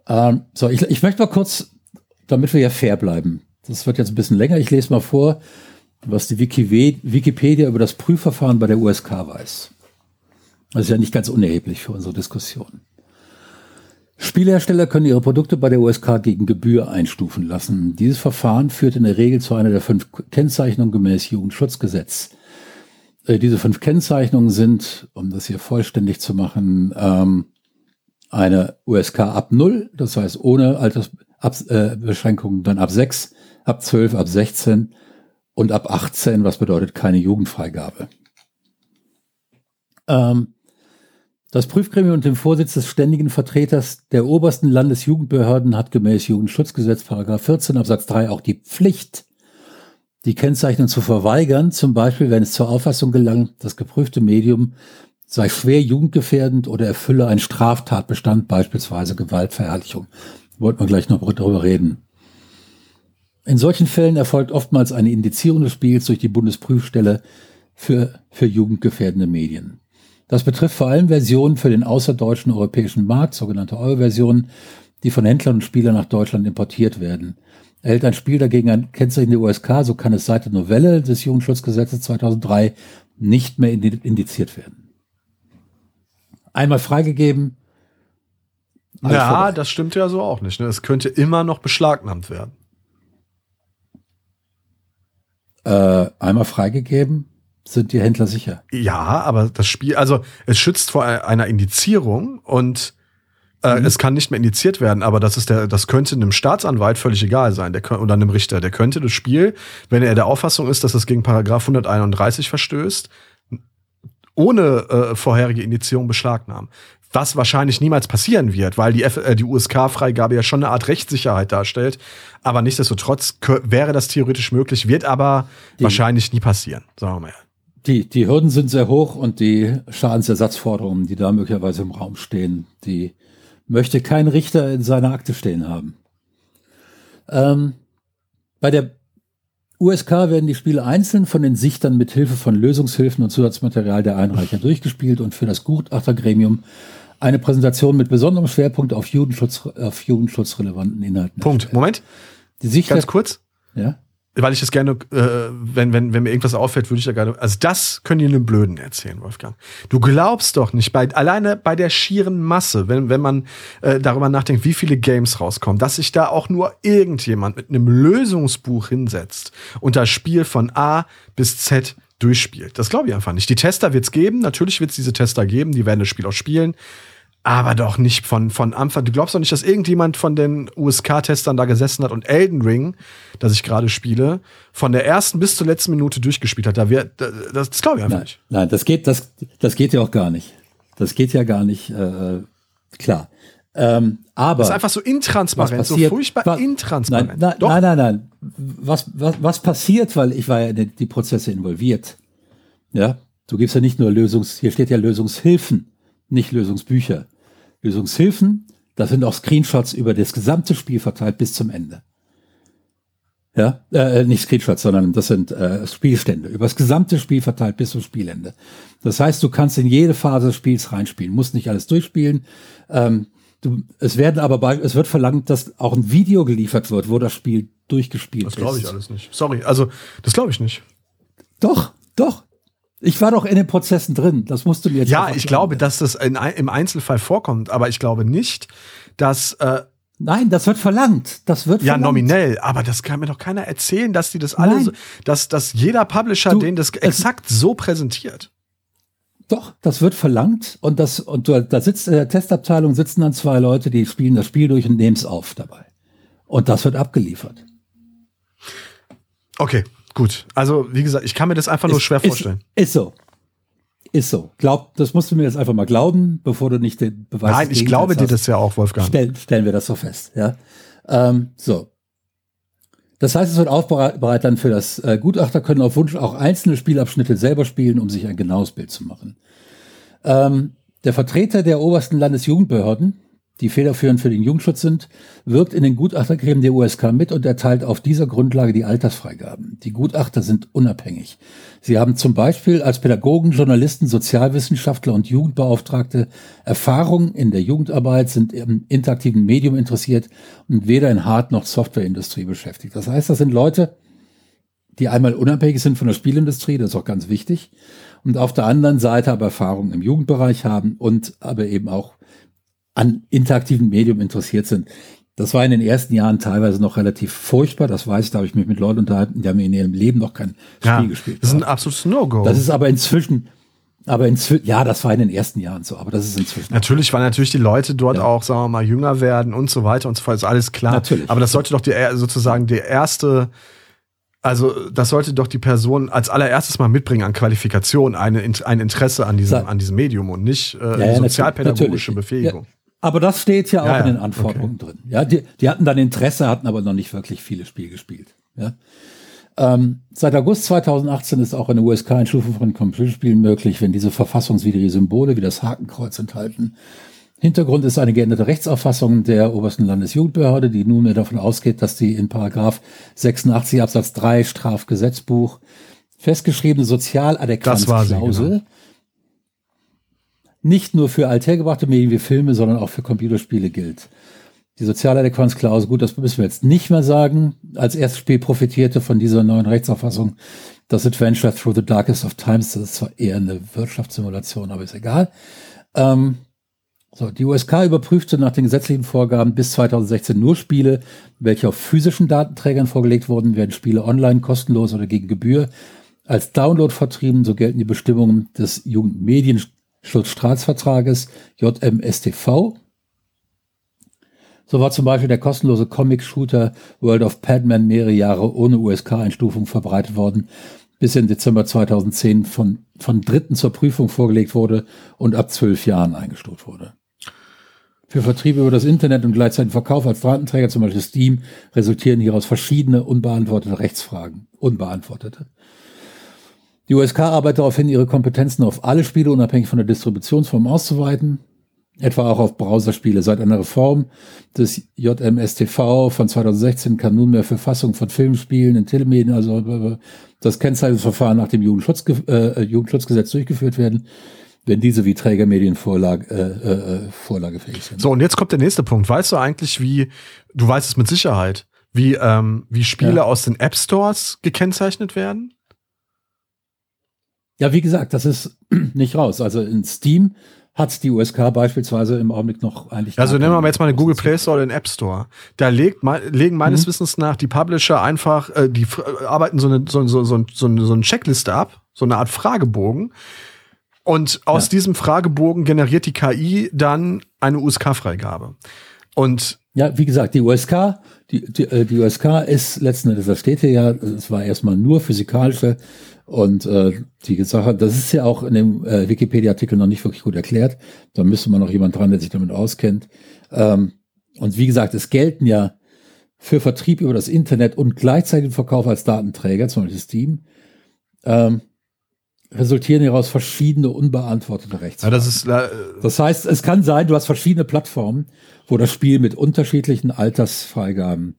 [SPEAKER 2] Ähm, so, ich, ich möchte mal kurz, damit wir ja fair bleiben. Das wird jetzt ein bisschen länger. Ich lese mal vor, was die Wikipedia über das Prüfverfahren bei der USK weiß. Das ist ja nicht ganz unerheblich für unsere Diskussion. Spielhersteller können ihre Produkte bei der USK gegen Gebühr einstufen lassen. Dieses Verfahren führt in der Regel zu einer der fünf Kennzeichnungen gemäß Jugendschutzgesetz. Äh, diese fünf Kennzeichnungen sind, um das hier vollständig zu machen, ähm, eine USK ab 0, das heißt ohne Altersbeschränkungen, äh, dann ab 6, ab 12, ab 16 und ab 18, was bedeutet keine Jugendfreigabe. Ähm, das Prüfgremium und dem Vorsitz des ständigen Vertreters der obersten Landesjugendbehörden hat gemäß Jugendschutzgesetz Paragraph 14 Absatz 3 auch die Pflicht, die Kennzeichnung zu verweigern, zum Beispiel wenn es zur Auffassung gelangt, das geprüfte Medium sei schwer jugendgefährdend oder erfülle einen Straftatbestand, beispielsweise Gewaltverherrlichung. Wollten wir gleich noch darüber reden. In solchen Fällen erfolgt oftmals eine Indizierung des Spiels durch die Bundesprüfstelle für, für jugendgefährdende Medien. Das betrifft vor allem Versionen für den außerdeutschen europäischen Markt, sogenannte Euro-Versionen, die von Händlern und Spielern nach Deutschland importiert werden. Erhält ein Spiel dagegen ein Kennzeichen der USK, so kann es seit der Novelle des Jugendschutzgesetzes 2003 nicht mehr indiziert werden. Einmal freigegeben.
[SPEAKER 1] Ja, vorbei. das stimmt ja so auch nicht. Ne? Es könnte immer noch beschlagnahmt werden.
[SPEAKER 2] Äh, einmal freigegeben, sind die Händler sicher.
[SPEAKER 1] Ja, aber das Spiel, also es schützt vor einer Indizierung und äh, mhm. es kann nicht mehr indiziert werden, aber das ist der, das könnte einem Staatsanwalt völlig egal sein, der oder einem Richter. Der könnte das Spiel, wenn er der Auffassung ist, dass es gegen Paragraph 131 verstößt, ohne äh, vorherige Indizierung beschlagnahmen. Was wahrscheinlich niemals passieren wird, weil die, äh, die USK-Freigabe ja schon eine Art Rechtssicherheit darstellt. Aber nichtsdestotrotz wäre das theoretisch möglich, wird aber die, wahrscheinlich nie passieren, sagen wir mal.
[SPEAKER 2] Die, die Hürden sind sehr hoch und die Schadensersatzforderungen, die da möglicherweise im Raum stehen, die möchte kein Richter in seiner Akte stehen haben. Ähm, bei der USK werden die Spiele einzeln von den Sichtern mit Hilfe von Lösungshilfen und Zusatzmaterial der Einreicher durchgespielt und für das Gutachtergremium eine Präsentation mit besonderem Schwerpunkt auf Jugendschutz, auf jugendschutzrelevanten Inhalten.
[SPEAKER 1] Punkt. Erstellt. Moment.
[SPEAKER 2] Die Sichter,
[SPEAKER 1] Ganz kurz.
[SPEAKER 2] Ja
[SPEAKER 1] weil ich das gerne, äh, wenn, wenn, wenn mir irgendwas auffällt, würde ich ja gerne. Also das können die einem Blöden erzählen, Wolfgang. Du glaubst doch nicht, bei, alleine bei der schieren Masse, wenn, wenn man äh, darüber nachdenkt, wie viele Games rauskommen, dass sich da auch nur irgendjemand mit einem Lösungsbuch hinsetzt und das Spiel von A bis Z durchspielt. Das glaube ich einfach nicht. Die Tester wird es geben, natürlich wird es diese Tester geben, die werden das Spiel auch spielen. Aber doch nicht von, von Anfang. Du glaubst doch nicht, dass irgendjemand von den USK-Testern da gesessen hat und Elden Ring, das ich gerade spiele, von der ersten bis zur letzten Minute durchgespielt hat. Da wird, das, das glaube ich einfach
[SPEAKER 2] nein,
[SPEAKER 1] nicht.
[SPEAKER 2] Nein, das geht, das, das geht ja auch gar nicht. Das geht ja gar nicht, äh, klar. Ähm, aber.
[SPEAKER 1] Das ist einfach so intransparent, passiert, so furchtbar
[SPEAKER 2] was,
[SPEAKER 1] intransparent.
[SPEAKER 2] Nein, nein, nein, nein, nein. Was, was, was passiert, weil ich war ja in die Prozesse involviert. Ja, du gibst ja nicht nur Lösungs, hier steht ja Lösungshilfen, nicht Lösungsbücher. Lösungshilfen, das sind auch Screenshots über das gesamte Spiel verteilt bis zum Ende. Ja, äh, nicht Screenshots, sondern das sind äh, Spielstände. Über das gesamte Spiel verteilt bis zum Spielende. Das heißt, du kannst in jede Phase des Spiels reinspielen, musst nicht alles durchspielen. Ähm, du, es werden aber bei, es wird verlangt, dass auch ein Video geliefert wird, wo das Spiel durchgespielt
[SPEAKER 1] das
[SPEAKER 2] ist.
[SPEAKER 1] Das glaube ich alles nicht. Sorry, also das glaube ich nicht.
[SPEAKER 2] Doch, doch. Ich war doch in den Prozessen drin. Das musst du mir jetzt
[SPEAKER 1] Ja, ich glaube, dass das in, im Einzelfall vorkommt, aber ich glaube nicht, dass. Äh,
[SPEAKER 2] Nein, das wird verlangt. Das wird
[SPEAKER 1] ja
[SPEAKER 2] verlangt.
[SPEAKER 1] nominell, aber das kann mir doch keiner erzählen, dass die das alle, so, dass, dass jeder Publisher du, den das exakt so präsentiert.
[SPEAKER 2] Doch, das wird verlangt und das und du, da sitzt in der Testabteilung sitzen dann zwei Leute, die spielen das Spiel durch und nehmen es auf dabei. Und das wird abgeliefert.
[SPEAKER 1] Okay, Gut, also wie gesagt, ich kann mir das einfach ist, nur schwer vorstellen.
[SPEAKER 2] Ist, ist, so. Ist so. Glaub, das musst du mir jetzt einfach mal glauben, bevor du nicht den
[SPEAKER 1] Beweis Nein, ich glaube dir das ja auch, Wolfgang.
[SPEAKER 2] Stell, stellen wir das so fest, ja. Ähm, so. Das heißt, es wird aufbereitet dann für das äh, Gutachter können auf Wunsch auch einzelne Spielabschnitte selber spielen, um sich ein genaues Bild zu machen. Ähm, der Vertreter der obersten Landesjugendbehörden, die federführend für den Jugendschutz sind, wirkt in den Gutachtergremien der USK mit und erteilt auf dieser Grundlage die Altersfreigaben. Die Gutachter sind unabhängig. Sie haben zum Beispiel als Pädagogen, Journalisten, Sozialwissenschaftler und Jugendbeauftragte Erfahrung in der Jugendarbeit, sind im interaktiven Medium interessiert und weder in Hard- noch Softwareindustrie beschäftigt. Das heißt, das sind Leute, die einmal unabhängig sind von der Spielindustrie, das ist auch ganz wichtig, und auf der anderen Seite aber Erfahrung im Jugendbereich haben und aber eben auch an interaktiven Medium interessiert sind. Das war in den ersten Jahren teilweise noch relativ furchtbar. Das weiß ich, da habe ich mich mit Leuten unterhalten, die haben in ihrem Leben noch kein
[SPEAKER 1] ja,
[SPEAKER 2] Spiel gespielt.
[SPEAKER 1] Das ist ein absolutes No-Go.
[SPEAKER 2] Das ist aber inzwischen, aber inzwischen, ja, das war in den ersten Jahren so, aber das ist inzwischen.
[SPEAKER 1] Natürlich, weil natürlich die Leute dort ja. auch, sagen wir mal, jünger werden und so weiter und so fort, ist alles klar.
[SPEAKER 2] Natürlich.
[SPEAKER 1] Aber das sollte doch die, sozusagen der erste, also das sollte doch die Person als allererstes mal mitbringen an Qualifikation, eine, ein Interesse an diesem, an diesem Medium und nicht äh, ja, sozialpädagogische natürlich. Befähigung.
[SPEAKER 2] Aber das steht ja auch ja, in den Anforderungen okay. drin. Ja, die, die hatten dann Interesse, hatten aber noch nicht wirklich viele Spiele gespielt. Ja. Ähm, seit August 2018 ist auch eine USK-Einstufung von Computerspielen möglich, wenn diese verfassungswidrige Symbole wie das Hakenkreuz enthalten. Hintergrund ist eine geänderte Rechtsauffassung der obersten Landesjugendbehörde, die nunmehr davon ausgeht, dass die in Paragraph 86 Absatz 3 Strafgesetzbuch festgeschriebene Sozialadäquanzklausel genau nicht nur für althergebrachte Medien wie Filme, sondern auch für Computerspiele gilt. Die soziale Adäquanzklausel, gut, das müssen wir jetzt nicht mehr sagen. Als erstes Spiel profitierte von dieser neuen Rechtsauffassung das Adventure Through the Darkest of Times. Das ist zwar eher eine Wirtschaftssimulation, aber ist egal. Ähm, so, die USK überprüfte nach den gesetzlichen Vorgaben bis 2016 nur Spiele, welche auf physischen Datenträgern vorgelegt wurden, werden Spiele online kostenlos oder gegen Gebühr als Download vertrieben. So gelten die Bestimmungen des Jugendmedien Schutzstaatsvertrages JMSTV. So war zum Beispiel der kostenlose Comic-Shooter World of Padman mehrere Jahre ohne USK-Einstufung verbreitet worden, bis in Dezember 2010 von, von Dritten zur Prüfung vorgelegt wurde und ab zwölf Jahren eingestuft wurde. Für Vertrieb über das Internet und gleichzeitig Verkauf als Datenträger, zum Beispiel Steam, resultieren hieraus verschiedene unbeantwortete Rechtsfragen. Unbeantwortete. Die USK arbeitet darauf hin, ihre Kompetenzen auf alle Spiele unabhängig von der Distributionsform auszuweiten, etwa auch auf Browserspiele. Seit einer Reform des JMSTV von 2016 kann nunmehr für Fassung von Filmspielen in Telemedien, also das Kennzeichnungsverfahren nach dem Jugendschutz, äh, Jugendschutzgesetz durchgeführt werden, wenn diese wie Trägermedien Vorlage, äh, äh, vorlagefähig sind.
[SPEAKER 1] So, und jetzt kommt der nächste Punkt. Weißt du eigentlich, wie, du weißt es mit Sicherheit, wie, ähm, wie Spiele ja. aus den App Stores gekennzeichnet werden?
[SPEAKER 2] Ja, wie gesagt, das ist nicht raus. Also in Steam hat die USK beispielsweise im Augenblick noch eigentlich.
[SPEAKER 1] Also nehmen wir mal jetzt mal den Google Play Store oder den App Store. Da legt, legen meines mhm. Wissens nach die Publisher einfach, äh, die arbeiten so eine, so, so, so, so, so eine Checkliste ab, so eine Art Fragebogen Und aus ja. diesem Fragebogen generiert die KI dann eine USK-Freigabe. Und
[SPEAKER 2] ja, wie gesagt, die USK, die, die, äh, die USK ist letzten Endes, das steht hier ja, es war erstmal nur physikalische und äh, die Sache, das ist ja auch in dem äh, Wikipedia-Artikel noch nicht wirklich gut erklärt. Da müsste man noch jemand dran, der sich damit auskennt. Ähm, und wie gesagt, es gelten ja für Vertrieb über das Internet und gleichzeitig Verkauf als Datenträger, zum Beispiel Steam, ähm, resultieren hieraus verschiedene unbeantwortete Rechtsfragen. Ja, das, ist, äh, das heißt, es kann sein, du hast verschiedene Plattformen, wo das Spiel mit unterschiedlichen Altersfreigaben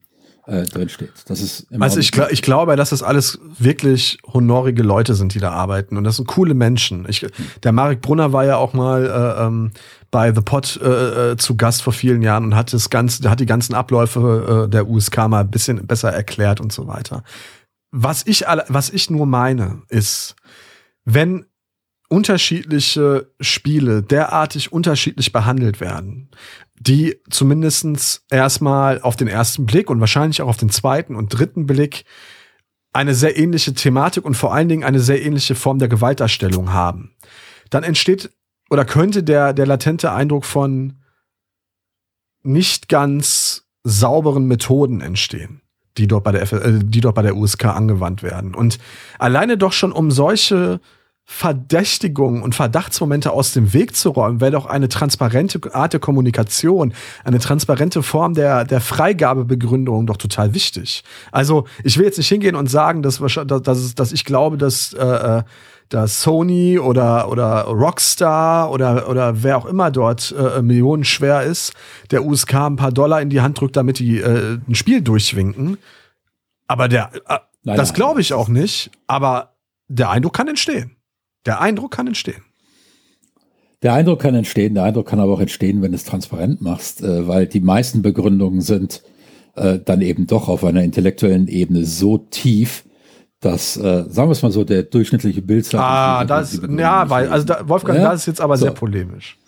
[SPEAKER 2] äh, drinsteht. Das ist
[SPEAKER 1] also ich, ich glaube, dass das alles wirklich honorige Leute sind, die da arbeiten. Und das sind coole Menschen. Ich, der Marek Brunner war ja auch mal äh, ähm, bei The Pot äh, äh, zu Gast vor vielen Jahren und hat das ganze, hat die ganzen Abläufe äh, der USK mal ein bisschen besser erklärt und so weiter. Was ich, was ich nur meine, ist, wenn unterschiedliche Spiele derartig unterschiedlich behandelt werden, die zumindestens erstmal auf den ersten Blick und wahrscheinlich auch auf den zweiten und dritten Blick eine sehr ähnliche Thematik und vor allen Dingen eine sehr ähnliche Form der Gewaltdarstellung haben, dann entsteht oder könnte der, der latente Eindruck von nicht ganz sauberen Methoden entstehen, die dort bei der, äh, die dort bei der USK angewandt werden. Und alleine doch schon um solche Verdächtigungen und Verdachtsmomente aus dem Weg zu räumen, wäre doch eine transparente Art der Kommunikation, eine transparente Form der, der Freigabebegründung doch total wichtig. Also ich will jetzt nicht hingehen und sagen, dass, dass, dass ich glaube, dass, äh, äh, dass Sony oder, oder Rockstar oder, oder wer auch immer dort äh, Millionen schwer ist, der USK ein paar Dollar in die Hand drückt, damit die äh, ein Spiel durchwinken. Aber der, äh, das glaube ich auch nicht, aber der Eindruck kann entstehen. Der Eindruck kann entstehen.
[SPEAKER 2] Der Eindruck kann entstehen, der Eindruck kann aber auch entstehen, wenn du es transparent machst, äh, weil die meisten Begründungen sind äh, dann eben doch auf einer intellektuellen Ebene so tief, dass, äh, sagen wir es mal so, der durchschnittliche Bild.
[SPEAKER 1] Ah, das, ja, weil, also da, Wolfgang, ja? das ist jetzt aber so. sehr polemisch.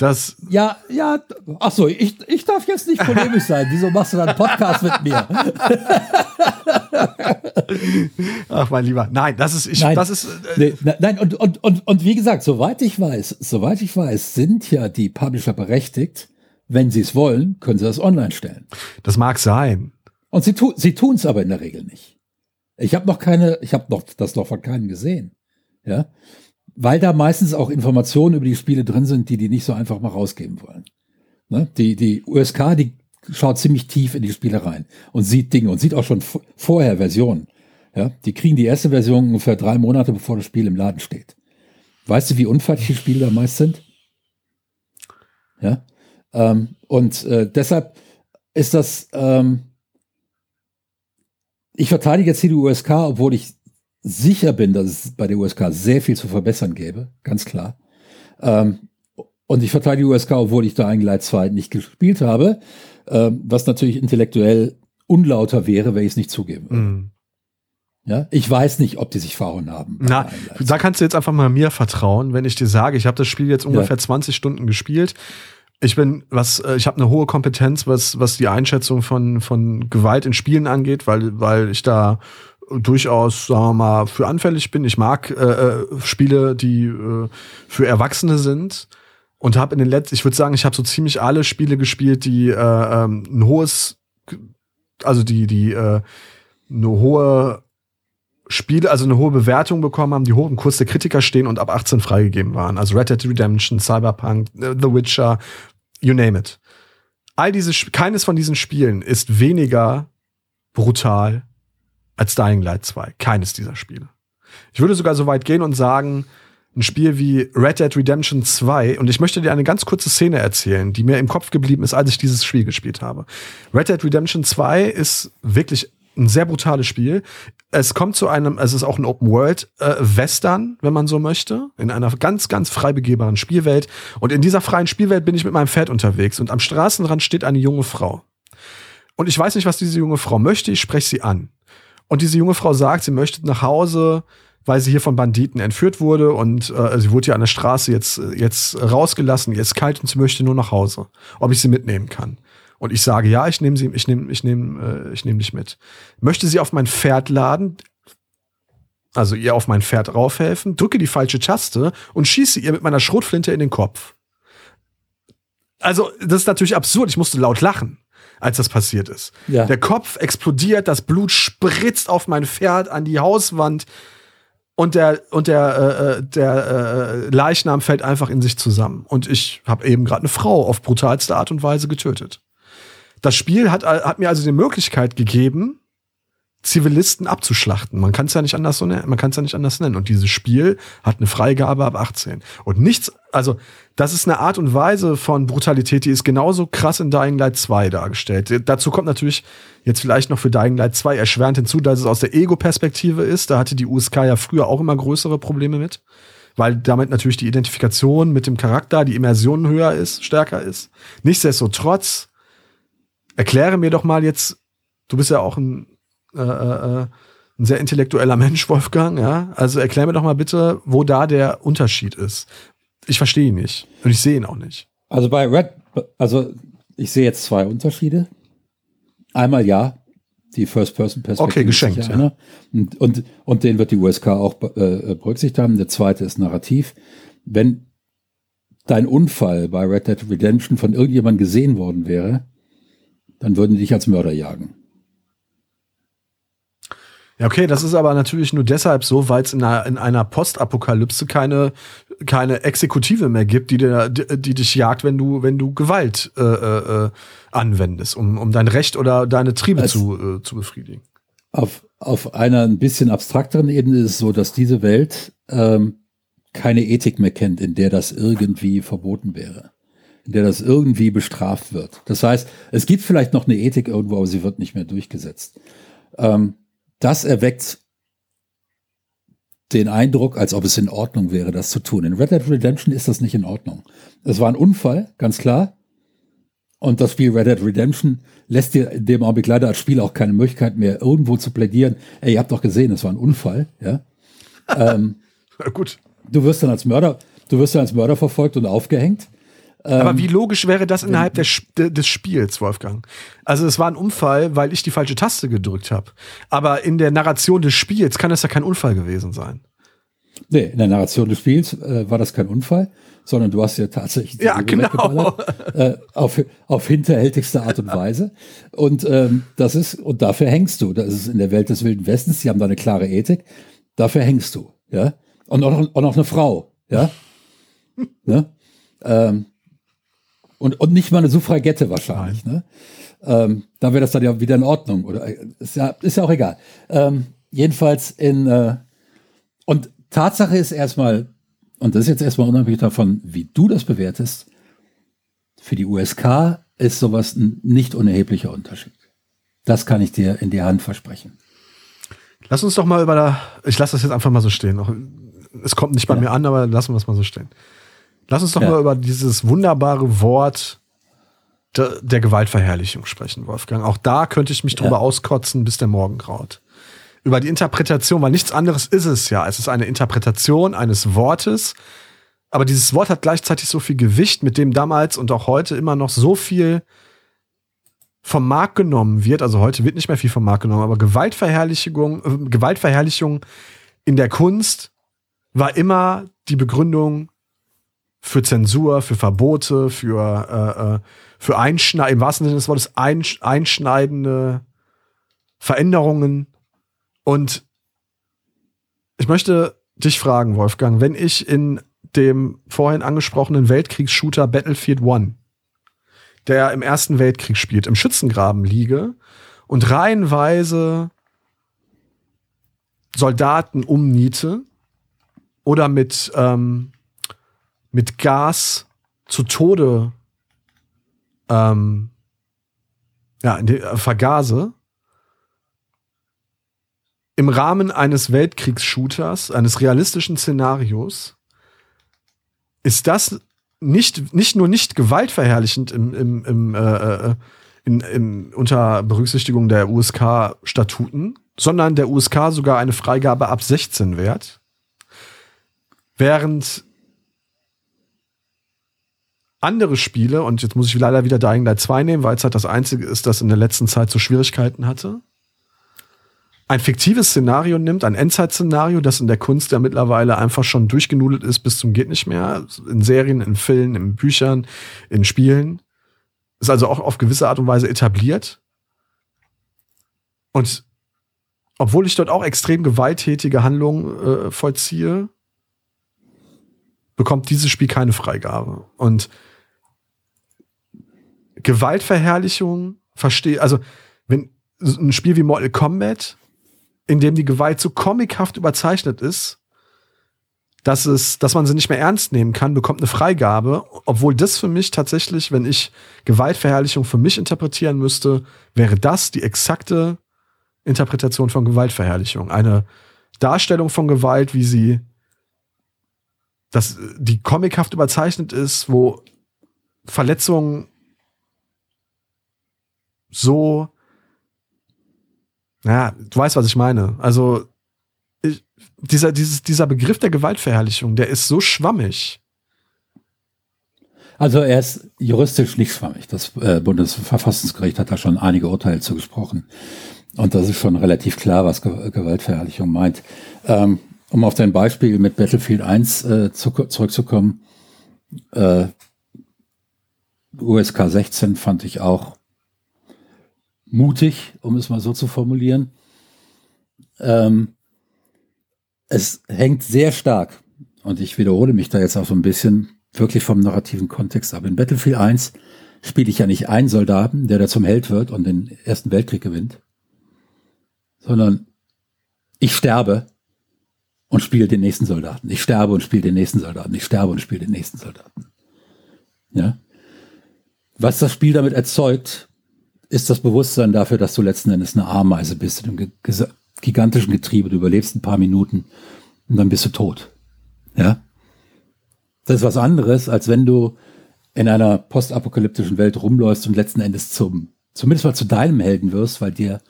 [SPEAKER 1] Das
[SPEAKER 2] ja, ja, ach so, ich, ich darf jetzt nicht polemisch sein. Wieso machst du dann einen Podcast mit mir?
[SPEAKER 1] ach, mein Lieber. Nein, das ist, ich,
[SPEAKER 2] nein,
[SPEAKER 1] das ist.
[SPEAKER 2] Äh, nee, nein, und, und, und, und wie gesagt, soweit ich weiß, soweit ich weiß, sind ja die Publisher berechtigt, wenn sie es wollen, können sie das online stellen.
[SPEAKER 1] Das mag sein.
[SPEAKER 2] Und sie, tu, sie tun es aber in der Regel nicht. Ich habe noch keine, ich habe noch das noch von keinem gesehen. Ja, weil da meistens auch Informationen über die Spiele drin sind, die die nicht so einfach mal rausgeben wollen. Ne? Die, die USK, die schaut ziemlich tief in die Spiele rein und sieht Dinge und sieht auch schon vorher Versionen. Ja? Die kriegen die erste Version ungefähr drei Monate, bevor das Spiel im Laden steht. Weißt du, wie unfertig die Spiele da meist sind? Ja. Ähm, und äh, deshalb ist das, ähm, ich verteidige jetzt hier die USK, obwohl ich sicher bin, dass es bei der USK sehr viel zu verbessern gäbe, ganz klar. Ähm, und ich verteidige die USK, obwohl ich da ein Gleit 2 nicht gespielt habe, ähm, was natürlich intellektuell unlauter wäre, wenn ich es nicht zugeben würde. Mm. Ja, ich weiß nicht, ob die sich verhauen haben.
[SPEAKER 1] Na, da kannst du jetzt einfach mal mir vertrauen, wenn ich dir sage, ich habe das Spiel jetzt ungefähr ja. 20 Stunden gespielt. Ich bin, was, äh, ich habe eine hohe Kompetenz, was, was die Einschätzung von, von Gewalt in Spielen angeht, weil, weil ich da durchaus, sagen wir mal, für anfällig bin. Ich mag äh, äh, Spiele, die äh, für Erwachsene sind. Und habe in den letzten, ich würde sagen, ich habe so ziemlich alle Spiele gespielt, die äh, ähm, ein hohes, also die, die äh, eine hohe Spiele, also eine hohe Bewertung bekommen haben, die hoch im Kurs der Kritiker stehen und ab 18 freigegeben waren. Also Red Dead Redemption, Cyberpunk, äh, The Witcher, you name it. All diese, keines von diesen Spielen ist weniger brutal als Dying Light 2. Keines dieser Spiele. Ich würde sogar so weit gehen und sagen, ein Spiel wie Red Dead Redemption 2, und ich möchte dir eine ganz kurze Szene erzählen, die mir im Kopf geblieben ist, als ich dieses Spiel gespielt habe. Red Dead Redemption 2 ist wirklich ein sehr brutales Spiel. Es kommt zu einem, es ist auch ein Open World äh, Western, wenn man so möchte, in einer ganz, ganz frei begehbaren Spielwelt. Und in dieser freien Spielwelt bin ich mit meinem Pferd unterwegs und am Straßenrand steht eine junge Frau. Und ich weiß nicht, was diese junge Frau möchte, ich spreche sie an. Und diese junge Frau sagt, sie möchte nach Hause, weil sie hier von Banditen entführt wurde und äh, sie wurde ja an der Straße jetzt, jetzt rausgelassen, jetzt kalt und sie möchte nur nach Hause, ob ich sie mitnehmen kann. Und ich sage, ja, ich nehme sie, ich nehme, ich nehme, äh, ich nehme dich mit. Möchte sie auf mein Pferd laden, also ihr auf mein Pferd raufhelfen, drücke die falsche Taste und schieße ihr mit meiner Schrotflinte in den Kopf. Also, das ist natürlich absurd. Ich musste laut lachen, als das passiert ist.
[SPEAKER 2] Ja.
[SPEAKER 1] Der Kopf explodiert, das Blut spritzt auf mein Pferd an die Hauswand und der und der äh, äh der äh, Leichnam fällt einfach in sich zusammen und ich habe eben gerade eine Frau auf brutalste Art und Weise getötet. Das Spiel hat hat mir also die Möglichkeit gegeben, Zivilisten abzuschlachten. Man kann es ja nicht anders so nennen, man kann es ja nicht anders nennen. Und dieses Spiel hat eine Freigabe ab 18. Und nichts, also das ist eine Art und Weise von Brutalität, die ist genauso krass in Dying Light 2 dargestellt. Dazu kommt natürlich jetzt vielleicht noch für Dying Light 2 erschwerend hinzu, dass es aus der Ego-Perspektive ist. Da hatte die USK ja früher auch immer größere Probleme mit. Weil damit natürlich die Identifikation mit dem Charakter, die Immersion höher ist, stärker ist. Nichtsdestotrotz, erkläre mir doch mal jetzt, du bist ja auch ein äh, äh, ein sehr intellektueller Mensch, Wolfgang, ja. Also erklär mir doch mal bitte, wo da der Unterschied ist. Ich verstehe ihn nicht. Und ich sehe ihn auch nicht.
[SPEAKER 2] Also bei Red, also ich sehe jetzt zwei Unterschiede. Einmal ja, die First-Person-Perspektive.
[SPEAKER 1] Okay, geschenkt.
[SPEAKER 2] Ja. Und, und, und den wird die USK auch äh, berücksichtigt haben. Der zweite ist Narrativ. Wenn dein Unfall bei Red Dead Redemption von irgendjemandem gesehen worden wäre, dann würden die dich als Mörder jagen.
[SPEAKER 1] Ja, okay, das ist aber natürlich nur deshalb so, weil es in einer, in einer Postapokalypse keine, keine Exekutive mehr gibt, die, dir, die, die dich jagt, wenn du, wenn du Gewalt äh, äh, anwendest, um, um dein Recht oder deine Triebe zu, äh, zu befriedigen.
[SPEAKER 2] Auf, auf einer ein bisschen abstrakteren Ebene ist es so, dass diese Welt ähm, keine Ethik mehr kennt, in der das irgendwie verboten wäre, in der das irgendwie bestraft wird. Das heißt, es gibt vielleicht noch eine Ethik irgendwo, aber sie wird nicht mehr durchgesetzt. Ähm, das erweckt den Eindruck, als ob es in Ordnung wäre, das zu tun. In Red Dead Redemption ist das nicht in Ordnung. Es war ein Unfall, ganz klar. Und das Spiel Red Dead Redemption lässt dir in dem Augenblick leider als Spiel auch keine Möglichkeit mehr, irgendwo zu plädieren. Ey, ihr habt doch gesehen, es war ein Unfall, ja. ähm,
[SPEAKER 1] Ja, gut.
[SPEAKER 2] du wirst dann als Mörder, du wirst dann als Mörder verfolgt und aufgehängt.
[SPEAKER 1] Aber wie logisch wäre das innerhalb der, des Spiels, Wolfgang? Also es war ein Unfall, weil ich die falsche Taste gedrückt habe. Aber in der Narration des Spiels kann es ja kein Unfall gewesen sein.
[SPEAKER 2] Nee, in der Narration des Spiels äh, war das kein Unfall, sondern du hast ja tatsächlich die
[SPEAKER 1] Ja, genau.
[SPEAKER 2] äh, auf, auf hinterhältigste Art und Weise. Und ähm, das ist, und dafür hängst du. Das ist in der Welt des Wilden Westens, die haben da eine klare Ethik. Dafür hängst du, ja. Und auch, noch- auch noch eine Frau, ja. ne? ähm, und, und nicht mal eine Suffragette wahrscheinlich, ne? Ähm, dann wäre das dann ja wieder in Ordnung. Oder ist ja, ist ja auch egal. Ähm, jedenfalls in äh, und Tatsache ist erstmal, und das ist jetzt erstmal unabhängig davon, wie du das bewertest, für die USK ist sowas ein nicht unerheblicher Unterschied. Das kann ich dir in die Hand versprechen.
[SPEAKER 1] Lass uns doch mal über da. Ich lasse das jetzt einfach mal so stehen. Es kommt nicht bei
[SPEAKER 2] Ja.
[SPEAKER 1] mir an, aber lassen wir das mal so stehen. Lass uns doch
[SPEAKER 2] Ja.
[SPEAKER 1] mal über dieses wunderbare Wort der, der Gewaltverherrlichung sprechen, Wolfgang. Auch da könnte ich mich drüber auskotzen, bis der Morgen graut. Über die Interpretation, weil nichts anderes ist es ja. Es ist eine Interpretation eines Wortes, aber dieses Wort hat gleichzeitig so viel Gewicht, mit dem damals und auch heute immer noch so viel vom Markt genommen wird, also heute wird nicht mehr viel vom Markt genommen, aber Gewaltverherrlichung, äh, Gewaltverherrlichung in der Kunst war immer die Begründung für Zensur, für Verbote, für, äh, äh, für Einschneiden, im wahrsten Sinne des Wortes einsch einschneidende Veränderungen. Und ich möchte dich fragen, Wolfgang, wenn ich in dem vorhin angesprochenen Weltkriegsshooter Battlefield One der im Ersten Weltkrieg spielt, im Schützengraben liege und reihenweise Soldaten umniete oder mit, ähm, mit Gas zu Tode ähm, ja, äh, vergase, im Rahmen eines Weltkriegsshooters, eines realistischen Szenarios, ist das nicht, nicht nur nicht gewaltverherrlichend im, im, im, äh, äh, in, in, unter Berücksichtigung der USK-Statuten, sondern der USK sogar eine Freigabe ab 16 wert. Während andere Spiele, und jetzt muss ich leider wieder Dying Light 2 nehmen, weil es halt das einzige ist, das in der letzten Zeit so Schwierigkeiten hatte, ein fiktives Szenario nimmt, ein Endzeit-Szenario, das in der Kunst ja mittlerweile einfach schon durchgenudelt ist bis zum geht nicht mehr, in Serien, in Filmen, in Büchern, in Spielen, ist also auch auf gewisse Art und Weise etabliert. Und obwohl ich dort auch extrem gewalttätige Handlungen äh, vollziehe, bekommt dieses Spiel keine Freigabe. Und Gewaltverherrlichung verstehe, also wenn ein Spiel wie Mortal Kombat, in dem die Gewalt so comichaft überzeichnet ist, dass es, dass man sie nicht mehr ernst nehmen kann, bekommt eine Freigabe, obwohl das für mich tatsächlich, wenn ich Gewaltverherrlichung für mich interpretieren müsste, wäre das die exakte Interpretation von Gewaltverherrlichung. Eine Darstellung von Gewalt, wie sie, dass die comichaft überzeichnet ist, wo Verletzungen so, ja, du weißt, was ich meine. Also, ich, dieser, dieses, dieser Begriff der Gewaltverherrlichung, der ist so schwammig.
[SPEAKER 2] Also er ist juristisch nicht schwammig. Das äh, Bundesverfassungsgericht hat da schon einige Urteile zugesprochen. Und das ist schon relativ klar, was Ge Gewaltverherrlichung meint. Ähm, um auf dein Beispiel mit Battlefield 1 äh, zu, zurückzukommen, äh, USK 16 fand ich auch mutig, um es mal so zu formulieren. Ähm, es hängt sehr stark, und ich wiederhole mich da jetzt auch so ein bisschen, wirklich vom narrativen Kontext ab. In Battlefield 1 spiele ich ja nicht einen Soldaten, der da zum Held wird und den Ersten Weltkrieg gewinnt, sondern ich sterbe und spiele den nächsten Soldaten. Ich sterbe und spiele den nächsten Soldaten. Ich sterbe und spiele den nächsten Soldaten. Ja. Was das Spiel damit erzeugt, ist das Bewusstsein dafür, dass du letzten Endes eine Ameise bist in einem gigantischen Getriebe. Du überlebst ein paar Minuten und dann bist du tot. Ja? Das ist was anderes, als wenn du in einer postapokalyptischen Welt rumläufst und letzten Endes zum, zumindest mal zu deinem Helden wirst, weil dir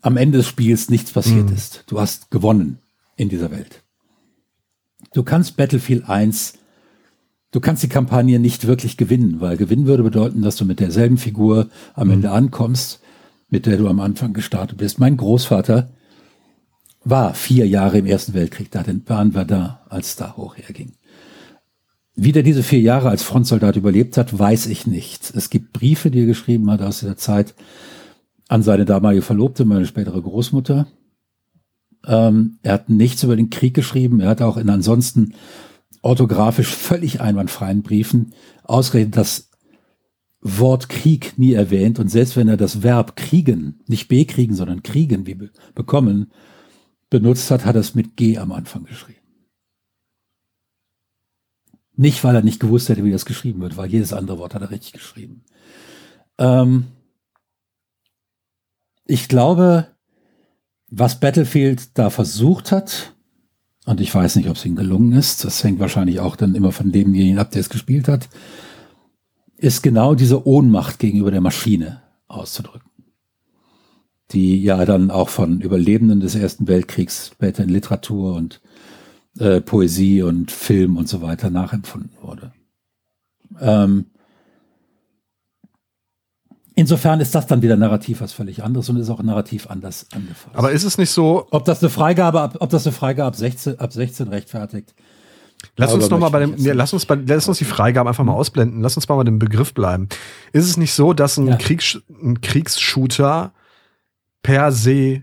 [SPEAKER 2] am Ende des Spiels nichts passiert mhm. ist. Du hast gewonnen in dieser Welt. Du kannst Battlefield 1 du kannst die Kampagne nicht wirklich gewinnen, weil gewinnen würde bedeuten, dass du mit derselben Figur am Ende mhm. ankommst, mit der du am Anfang gestartet bist. Mein Großvater war vier Jahre im Ersten Weltkrieg, da waren wir da, als da hochherging. Wie der diese vier Jahre als Frontsoldat überlebt hat, weiß ich nicht. Es gibt Briefe, die er geschrieben hat aus dieser Zeit an seine damalige Verlobte, meine spätere Großmutter. Ähm, er hat nichts über den Krieg geschrieben. Er hat auch in ansonsten orthografisch völlig einwandfreien Briefen ausgerechnet das Wort Krieg nie erwähnt und selbst wenn er das Verb kriegen, nicht bekriegen, sondern kriegen, wie be bekommen, benutzt hat, hat er es mit G am Anfang geschrieben. Nicht, weil er nicht gewusst hätte, wie das geschrieben wird, weil jedes andere Wort hat er richtig geschrieben. Ähm ich glaube, was Battlefield da versucht hat, und ich weiß nicht, ob es ihm gelungen ist. Das hängt wahrscheinlich auch dann immer von demjenigen ab, der es gespielt hat. Ist genau diese Ohnmacht gegenüber der Maschine auszudrücken. Die ja dann auch von Überlebenden des Ersten Weltkriegs später in Literatur und äh, Poesie und Film und so weiter nachempfunden wurde. Ähm, Insofern ist das dann wieder narrativ was völlig anderes und ist auch narrativ anders angefasst.
[SPEAKER 1] Aber ist es nicht so?
[SPEAKER 2] Ob das eine Freigabe ab, ob das eine Freigabe ab 16, ab 16 rechtfertigt?
[SPEAKER 1] Lass uns noch mal bei dem, nee, lass uns bei, lass uns die Freigabe einfach mal ausblenden. Lass uns mal bei dem Begriff bleiben. Ist es nicht so, dass ein, ja. Kriegs, ein Kriegsshooter per se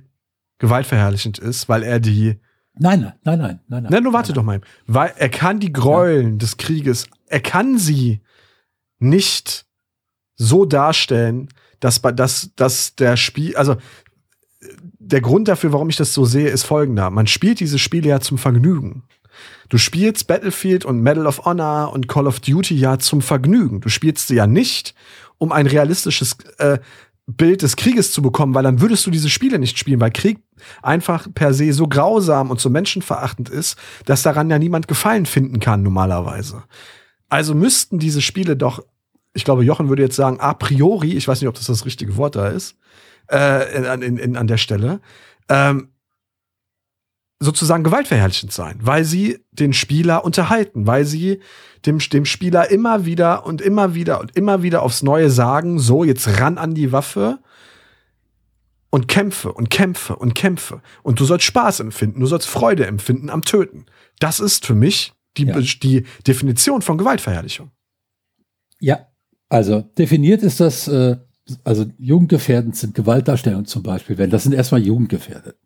[SPEAKER 1] gewaltverherrlichend ist, weil er die
[SPEAKER 2] Nein, nein, nein, nein, nein.
[SPEAKER 1] Nein, nur warte nein, doch mal. Weil er kann die Gräueln ja. des Krieges, er kann sie nicht so darstellen, dass, dass, dass der Spiel, also der Grund dafür, warum ich das so sehe, ist folgender. Man spielt diese Spiele ja zum Vergnügen. Du spielst Battlefield und Medal of Honor und Call of Duty ja zum Vergnügen. Du spielst sie ja nicht, um ein realistisches äh, Bild des Krieges zu bekommen, weil dann würdest du diese Spiele nicht spielen, weil Krieg einfach per se so grausam und so menschenverachtend ist, dass daran ja niemand Gefallen finden kann normalerweise. Also müssten diese Spiele doch ich glaube, Jochen würde jetzt sagen, a priori, ich weiß nicht, ob das das richtige Wort da ist, äh, in, in, in, an der Stelle, ähm, sozusagen gewaltverherrlichend sein, weil sie den Spieler unterhalten, weil sie dem, dem Spieler immer wieder und immer wieder und immer wieder aufs Neue sagen, so, jetzt ran an die Waffe. und Kämpfe und Kämpfe und Kämpfe. Und du sollst Spaß empfinden, du sollst Freude empfinden am Töten. Das ist für mich die, ja. die Definition von Gewaltverherrlichung.
[SPEAKER 2] Ja, also definiert ist das, äh, also jugendgefährdend sind Gewaltdarstellungen zum Beispiel, wenn das sind erstmal jugendgefährdet.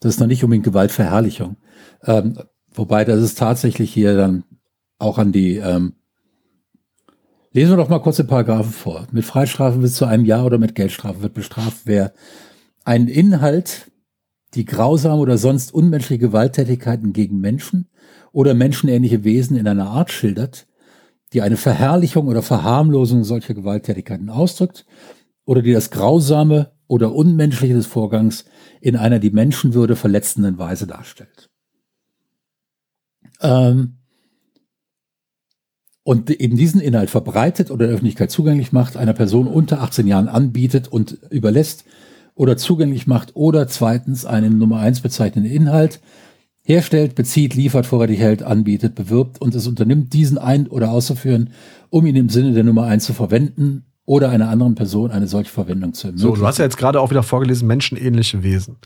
[SPEAKER 2] Das ist noch nicht unbedingt Gewaltverherrlichung. Ähm, wobei das ist tatsächlich hier dann auch an die ähm, Lesen wir doch mal kurz den Paragraphen vor. Mit Freistrafe bis zu einem Jahr oder mit Geldstrafe wird bestraft, wer einen Inhalt, die grausame oder sonst unmenschliche Gewalttätigkeiten gegen Menschen oder menschenähnliche Wesen in einer Art schildert, die eine Verherrlichung oder Verharmlosung solcher Gewalttätigkeiten ausdrückt oder die das Grausame oder Unmenschliche des Vorgangs in einer die Menschenwürde verletzenden Weise darstellt. Ähm, und eben diesen Inhalt verbreitet oder der Öffentlichkeit zugänglich macht, einer Person unter 18 Jahren anbietet und überlässt oder zugänglich macht oder zweitens einen Nummer eins bezeichnenden Inhalt herstellt, bezieht, liefert, vorrätig hält, anbietet, bewirbt und es unternimmt, diesen ein- oder auszuführen, um ihn im Sinne der Nummer eins zu verwenden oder einer anderen Person eine solche Verwendung zu
[SPEAKER 1] ermöglichen. So, du hast ja jetzt gerade auch wieder vorgelesen, menschenähnliche Wesen.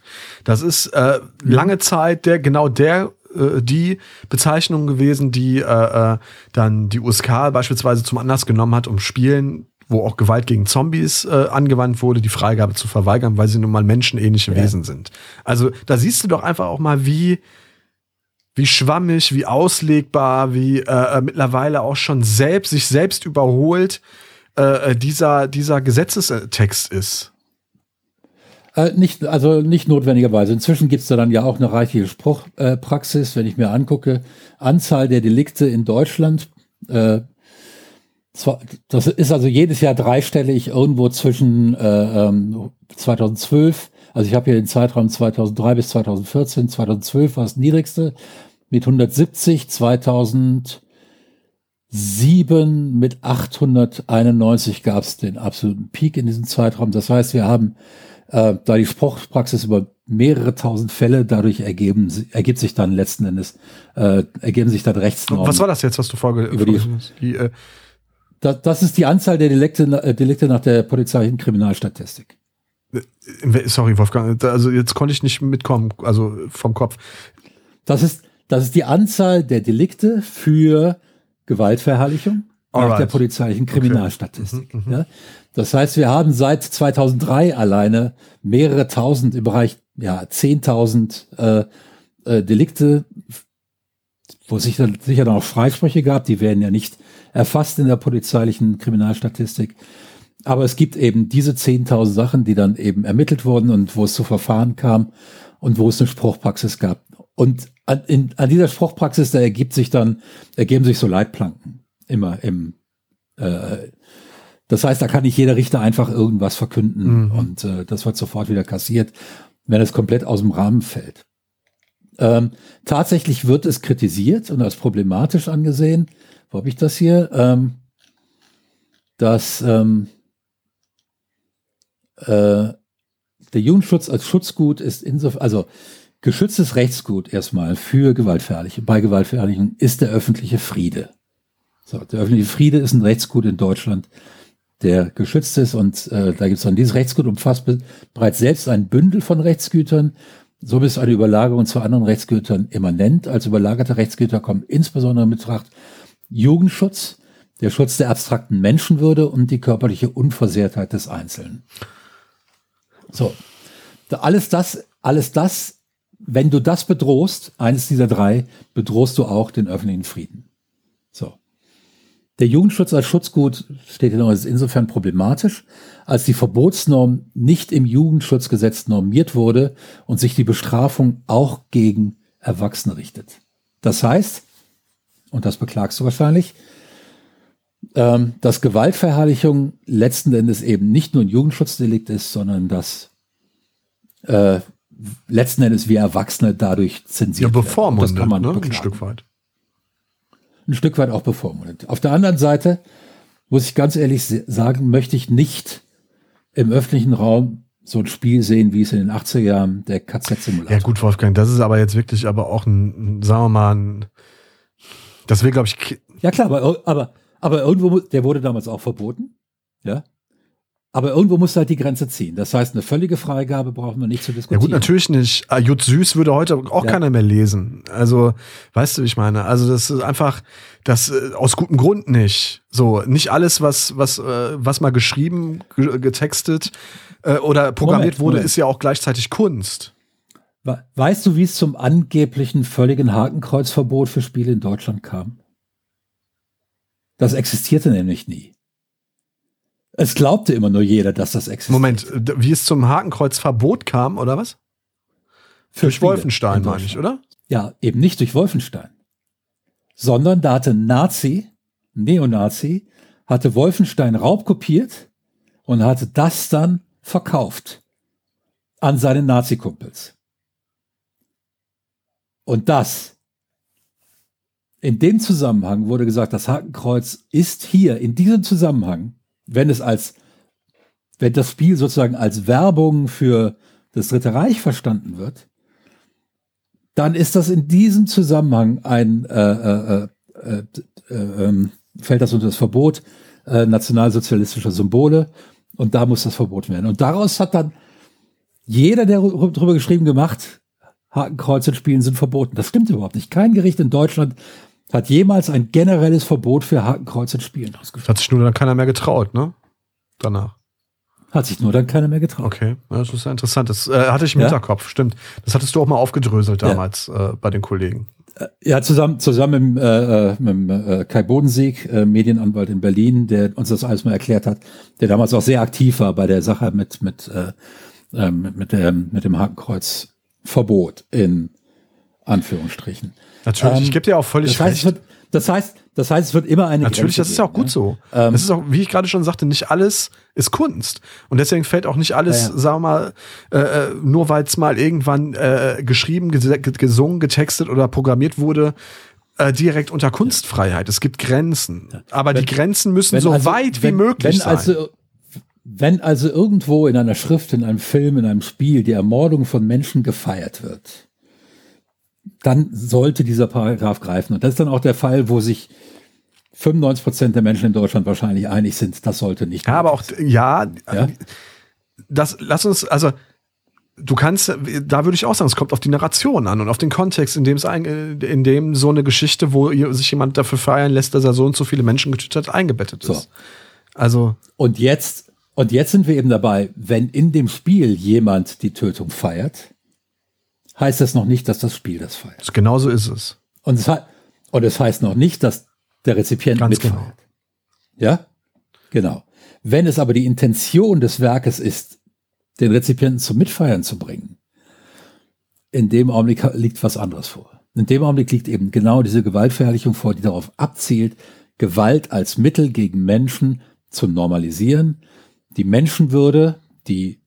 [SPEAKER 1] Das ist äh, lange Zeit der genau der äh, die Bezeichnung gewesen, die äh, äh dann die USK beispielsweise zum Anlass genommen hat, um Spielen wo auch Gewalt gegen Zombies äh, angewandt wurde, die Freigabe zu verweigern, weil sie nun mal menschenähnliche ja. Wesen sind. Also da siehst du doch einfach auch mal, wie wie schwammig, wie auslegbar, wie äh, äh mittlerweile auch schon selbst sich selbst überholt äh, dieser dieser Gesetzestext ist.
[SPEAKER 2] Äh, nicht, also nicht notwendigerweise. Inzwischen gibt es da dann ja auch eine reichliche Spruchpraxis, äh, wenn ich mir angucke, Anzahl der Delikte in Deutschland. Äh, das ist also jedes Jahr dreistellig irgendwo zwischen äh, ähm, 2012, also ich habe hier den Zeitraum 2003 bis 2014, 2012 war das niedrigste mit 170, 2007 mit 891 gab es den absoluten Peak in diesem Zeitraum. Das heißt, wir haben äh, da die Spruchpraxis über mehrere tausend Fälle dadurch ergeben, ergibt sich dann letzten Endes, äh, ergeben sich dann Rechtsnormen.
[SPEAKER 1] Was war das jetzt, was du vorgelesen hast? Die, äh
[SPEAKER 2] das, das ist die Anzahl der Delikte, äh, Delikte nach der polizeilichen Kriminalstatistik.
[SPEAKER 1] Äh, sorry, Wolfgang, also jetzt konnte ich nicht mitkommen, also vom Kopf.
[SPEAKER 2] Das ist, das ist die Anzahl der Delikte für Gewaltverherrlichung Alright. nach der polizeilichen Kriminalstatistik. Okay. Mhm, mhm, ja. Das heißt, wir haben seit 2003 alleine mehrere tausend im Bereich, ja, zehntausend äh, äh, Delikte, wo es sicher, sicher noch Freisprüche gab, die werden ja nicht erfasst in der polizeilichen Kriminalstatistik. Aber es gibt eben diese 10.000 Sachen, die dann eben ermittelt wurden und wo es zu Verfahren kam und wo es eine Spruchpraxis gab. Und an, in, an dieser Spruchpraxis, da ergibt sich dann, ergeben sich so Leitplanken immer im, äh, das heißt, da kann nicht jeder Richter einfach irgendwas verkünden mhm. und äh, das wird sofort wieder kassiert, wenn es komplett aus dem Rahmen fällt. Ähm, tatsächlich wird es kritisiert und als problematisch angesehen. Wo habe ich das hier? Ähm, dass ähm, äh, der Jugendschutz als Schutzgut ist insofern, also geschütztes Rechtsgut erstmal für Gewaltverherrliche, bei Gewaltverherrlichung ist der öffentliche Friede. So, der öffentliche Friede ist ein Rechtsgut in Deutschland, der geschützt ist. Und äh, da gibt es dann dieses Rechtsgut umfasst bereits selbst ein Bündel von Rechtsgütern. So ist eine Überlagerung zu anderen Rechtsgütern immanent. Als überlagerte Rechtsgüter kommen insbesondere in Betracht Jugendschutz, der Schutz der abstrakten Menschenwürde und die körperliche Unversehrtheit des Einzelnen. So, alles das, alles das, wenn du das bedrohst, eines dieser drei, bedrohst du auch den öffentlichen Frieden. So. Der Jugendschutz als Schutzgut steht hier noch ist insofern problematisch, als die Verbotsnorm nicht im Jugendschutzgesetz normiert wurde und sich die Bestrafung auch gegen Erwachsene richtet. Das heißt, und das beklagst du wahrscheinlich, ähm, dass Gewaltverherrlichung letzten Endes eben nicht nur ein Jugendschutzdelikt ist, sondern dass äh, letzten Endes wir Erwachsene dadurch zensiert
[SPEAKER 1] ja, bevormundet,
[SPEAKER 2] werden. Das kann man
[SPEAKER 1] ne? ein Stück weit
[SPEAKER 2] ein Stück weit auch bevormundet. Auf der anderen Seite muss ich ganz ehrlich sagen, möchte ich nicht im öffentlichen Raum so ein Spiel sehen, wie es in den 80er Jahren der KZ-Simulator.
[SPEAKER 1] Ja gut, Wolfgang, das ist aber jetzt wirklich aber auch ein, sagen wir mal, ein, das will, glaube ich.
[SPEAKER 2] Ja klar, aber, aber, aber irgendwo, der wurde damals auch verboten. Ja. Aber irgendwo muss halt die Grenze ziehen. Das heißt, eine völlige Freigabe brauchen wir nicht zu diskutieren.
[SPEAKER 1] Ja gut, natürlich nicht. Ah, Jut Süß würde heute auch ja. keiner mehr lesen. Also, weißt du, wie ich meine? Also das ist einfach, das äh, aus gutem Grund nicht. So, nicht alles, was was äh, was mal geschrieben, getextet äh, oder programmiert Moment, wurde, Moment. ist ja auch gleichzeitig Kunst.
[SPEAKER 2] Weißt du, wie es zum angeblichen völligen Hakenkreuzverbot für Spiele in Deutschland kam? Das existierte nämlich nie. Es glaubte immer nur jeder, dass das existiert.
[SPEAKER 1] Moment, wie es zum Hakenkreuzverbot kam, oder was? Für durch Wolfenstein, meine ich, oder?
[SPEAKER 2] Ja, eben nicht durch Wolfenstein. Sondern da hatte Nazi, Neonazi, hatte Wolfenstein raubkopiert und hatte das dann verkauft an seine Nazi-Kumpels. Und das, in dem Zusammenhang wurde gesagt, das Hakenkreuz ist hier, in diesem Zusammenhang, wenn es als, wenn das Spiel sozusagen als Werbung für das Dritte Reich verstanden wird, dann ist das in diesem Zusammenhang ein, äh, äh, äh, äh ähm, fällt das unter das Verbot äh, nationalsozialistischer Symbole und da muss das verboten werden. Und daraus hat dann jeder, der darüber geschrieben gemacht, Hakenkreuz in Spielen sind verboten. Das stimmt überhaupt nicht. Kein Gericht in Deutschland hat jemals ein generelles Verbot für Hakenkreuz in Spielen
[SPEAKER 1] ausgesprochen. Hat sich nur dann keiner mehr getraut, ne? Danach.
[SPEAKER 2] Hat sich nur dann keiner mehr getraut.
[SPEAKER 1] Okay, das ist ja interessant. Das äh, hatte ich im ja? Hinterkopf, stimmt. Das hattest du auch mal aufgedröselt damals ja. äh, bei den Kollegen.
[SPEAKER 2] Äh, ja, zusammen, zusammen mit, äh, mit äh, Kai Bodensieg, äh, Medienanwalt in Berlin, der uns das alles mal erklärt hat, der damals auch sehr aktiv war bei der Sache mit, mit, äh, äh mit, mit, der, mit dem Hakenkreuzverbot in Anführungsstrichen.
[SPEAKER 1] Natürlich, ähm, ich gebe dir auch völlig
[SPEAKER 2] das heißt, recht. Wird, das heißt, das heißt, es wird immer eine
[SPEAKER 1] Natürlich, Grenze das ist ja auch gut ne? so. Ähm, das ist auch, wie ich gerade schon sagte, nicht alles ist Kunst. Und deswegen fällt auch nicht alles, ja, sagen wir mal, äh, äh nur weil es mal irgendwann äh, geschrieben, gesungen, getextet oder programmiert wurde, äh, direkt unter Kunstfreiheit. Es gibt Grenzen. Ja. Aber wenn, die Grenzen müssen so also, weit wenn, wie möglich
[SPEAKER 2] wenn also,
[SPEAKER 1] sein.
[SPEAKER 2] Wenn also irgendwo in einer Schrift, in einem Film, in einem Spiel die Ermordung von Menschen gefeiert wird, dann sollte dieser Paragraph greifen. Und das ist dann auch der Fall, wo sich 95 Prozent der Menschen in Deutschland wahrscheinlich einig sind, das sollte nicht.
[SPEAKER 1] Ja, aber auch, ja, ja, das, lass uns, also, du kannst, da würde ich auch sagen, es kommt auf die Narration an und auf den Kontext, in dem es ein, in dem so eine Geschichte, wo sich jemand dafür feiern lässt, dass er so und so viele Menschen getötet hat, eingebettet ist. So. Also.
[SPEAKER 2] Und jetzt, und jetzt sind wir eben dabei, wenn in dem Spiel jemand die Tötung feiert, heißt das noch nicht, dass das Spiel das feiert.
[SPEAKER 1] Genauso ist es.
[SPEAKER 2] Und es, und es heißt noch nicht, dass der Rezipient Ganz mitfeiert. Genau. Ja? Genau. Wenn es aber die Intention des Werkes ist, den Rezipienten zum Mitfeiern zu bringen, in dem Augenblick liegt was anderes vor. In dem Augenblick liegt eben genau diese Gewaltverherrlichung vor, die darauf abzielt, Gewalt als Mittel gegen Menschen zu normalisieren, die Menschenwürde, die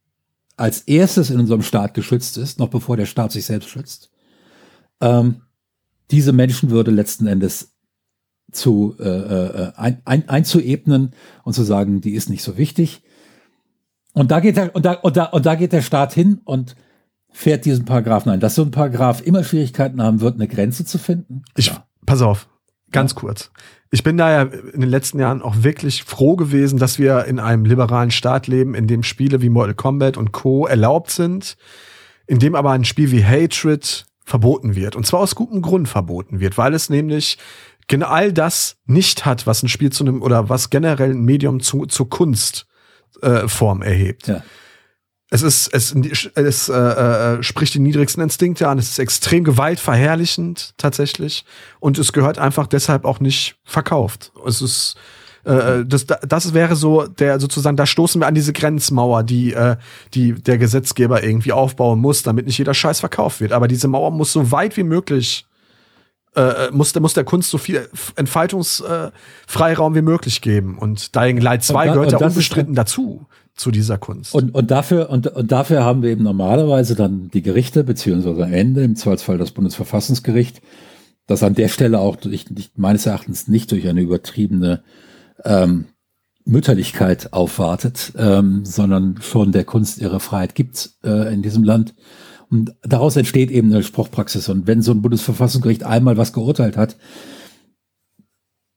[SPEAKER 2] als erstes in unserem Staat geschützt ist, noch bevor der Staat sich selbst schützt, ähm, diese Menschenwürde letzten Endes zu äh, äh, ein, ein, einzuebnen und zu sagen, die ist nicht so wichtig. Und da geht der, und da, und da, und da geht der Staat hin und fährt diesen Paragraphen ein. Dass so ein Paragraph immer Schwierigkeiten haben wird, eine Grenze zu finden.
[SPEAKER 1] Ich, ja. pass auf, ganz kurz. Ich bin da ja in den letzten Jahren auch wirklich froh gewesen, dass wir in einem liberalen Staat leben, in dem Spiele wie Mortal Kombat und Co. erlaubt sind, in dem aber ein Spiel wie Hatred verboten wird. Und zwar aus gutem Grund verboten wird, weil es nämlich genau all das nicht hat, was ein Spiel zu einem oder was generell ein Medium zu, zur Kunstform äh, erhebt. Ja. Es ist, es, es äh, äh, spricht die niedrigsten Instinkte an. Es ist extrem gewaltverherrlichend tatsächlich und es gehört einfach deshalb auch nicht verkauft. Es ist äh, äh das, das wäre so der sozusagen, da stoßen wir an diese Grenzmauer, die, äh, die der Gesetzgeber irgendwie aufbauen muss, damit nicht jeder Scheiß verkauft wird. Aber diese Mauer muss so weit wie möglich äh, muss, muss der Kunst so viel Entfaltungsfreiraum äh, wie möglich geben. Und Dying Light 2 da, gehört ja unbestritten dazu, zu dieser Kunst.
[SPEAKER 2] Und, und, dafür, und, und dafür haben wir eben normalerweise dann die Gerichte, beziehungsweise am Ende, im Zweifelsfall das Bundesverfassungsgericht, das an der Stelle auch durch, meines Erachtens nicht durch eine übertriebene ähm, Mütterlichkeit aufwartet, ähm, sondern schon der Kunst ihre Freiheit gibt äh, in diesem Land und daraus entsteht eben eine Spruchpraxis. Und wenn so ein Bundesverfassungsgericht einmal was geurteilt hat,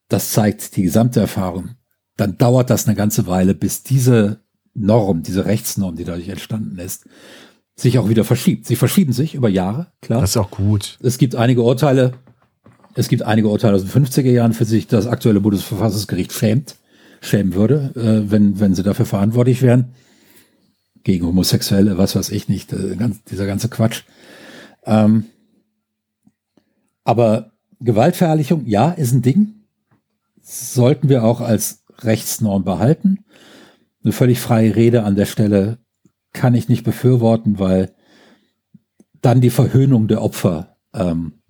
[SPEAKER 2] das zeigt die gesamte Erfahrung, dann dauert das eine ganze Weile, bis diese Norm, diese Rechtsnorm, die dadurch entstanden ist, sich auch wieder verschiebt. Sie verschieben sich über Jahre, klar.
[SPEAKER 1] Das ist auch gut.
[SPEAKER 2] Es gibt einige Urteile, es gibt einige Urteile aus den 50er Jahren, für sich das aktuelle Bundesverfassungsgericht schämt, schämen würde, äh, wenn, wenn sie dafür verantwortlich wären. Gegen Homosexuelle, was weiß ich nicht, äh, ganz, dieser ganze Quatsch. Ähm, aber Gewaltverherrlichung, ja, ist ein Ding. Sollten wir auch als Rechtsnorm behalten. Eine völlig freie Rede an der Stelle kann ich nicht befürworten, weil dann die Verhöhnung der Opfer ähm,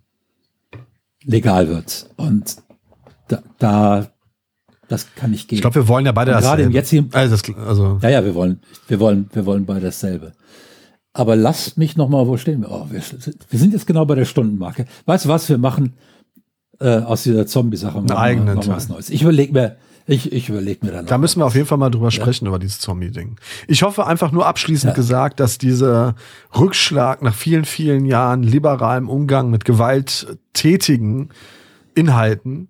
[SPEAKER 2] legal wird. Und da, da das kann nicht gehen.
[SPEAKER 1] Ich glaube, wir wollen ja beide
[SPEAKER 2] das. Gerade im jetzigen,
[SPEAKER 1] also, das, also
[SPEAKER 2] ja, ja, wir wollen, wir wollen, wir wollen beide dasselbe. Aber lasst mich noch mal, wo stehen wir? Oh, wir, wir sind jetzt genau bei der Stundenmarke. Weißt du was? Wir machen äh, aus dieser Zombie-Sache
[SPEAKER 1] eigene
[SPEAKER 2] was Neues. Ich überlege mir, ich, ich überlege mir dann.
[SPEAKER 1] Da müssen wir auf jeden Fall mal drüber ja. sprechen, über dieses Zombie-Ding. Ich hoffe einfach nur abschließend ja. gesagt, dass dieser Rückschlag nach vielen, vielen Jahren liberalem Umgang mit gewalttätigen Inhalten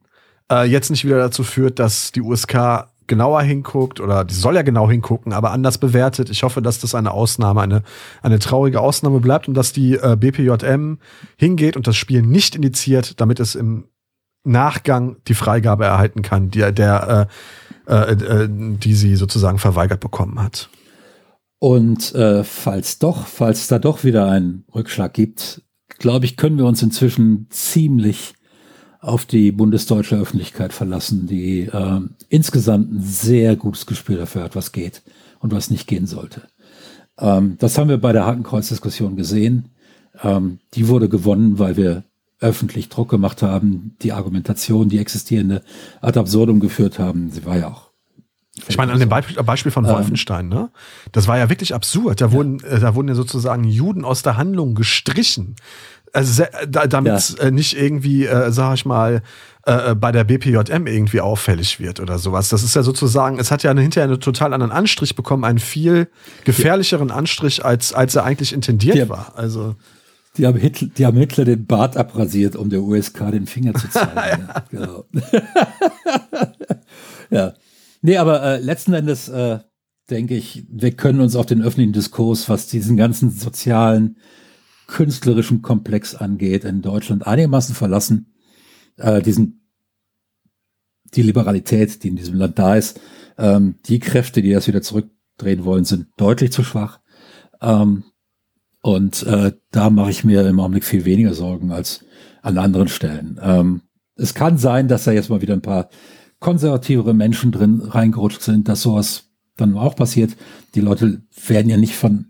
[SPEAKER 1] äh, jetzt nicht wieder dazu führt, dass die USK genauer hinguckt oder die soll ja genau hingucken, aber anders bewertet. Ich hoffe, dass das eine Ausnahme, eine, eine traurige Ausnahme bleibt und dass die äh, BPJM hingeht und das Spiel nicht indiziert, damit es im Nachgang die Freigabe erhalten kann, die, der, äh, äh, äh, die sie sozusagen verweigert bekommen hat.
[SPEAKER 2] Und äh, falls doch, falls da doch wieder einen Rückschlag gibt, glaube ich, können wir uns inzwischen ziemlich auf die bundesdeutsche Öffentlichkeit verlassen, die äh, insgesamt ein sehr gutes Gespür dafür hat, was geht und was nicht gehen sollte. Ähm, das haben wir bei der Hakenkreuz-Diskussion gesehen. Ähm, die wurde gewonnen, weil wir öffentlich Druck gemacht haben, die Argumentation, die existierende ad absurdum geführt haben. Sie war ja auch
[SPEAKER 1] ich meine, an dem Beispiel, Beispiel von ähm. Wolfenstein, ne? Das war ja wirklich absurd. Da ja. wurden, äh, da wurden ja sozusagen Juden aus der Handlung gestrichen. Also damit ja. äh, nicht irgendwie, äh, sag ich mal, äh, äh bei der BPJM irgendwie auffällig wird oder sowas. Das ist ja sozusagen, es hat ja hinterher einen total anderen Anstrich bekommen, einen viel gefährlicheren Anstrich, als, als er eigentlich intendiert ja. war. Also.
[SPEAKER 2] Die haben, Hitler, die haben Hitler den Bart abrasiert, um der USK den Finger zu zeigen. ja. Genau. ja. Nee, aber äh, letzten Endes äh, denke ich, wir können uns auf den öffentlichen Diskurs, was diesen ganzen sozialen, künstlerischen Komplex angeht, in Deutschland einigermaßen verlassen. Äh, diesen, die Liberalität, die in diesem Land da ist, ähm, die Kräfte, die das wieder zurückdrehen wollen, sind deutlich zu schwach. Ähm, und äh, da mache ich mir im Augenblick viel weniger Sorgen als an anderen Stellen. Ähm, es kann sein, dass da jetzt mal wieder ein paar konservativere Menschen drin reingerutscht sind, dass sowas dann auch passiert. Die Leute werden ja nicht von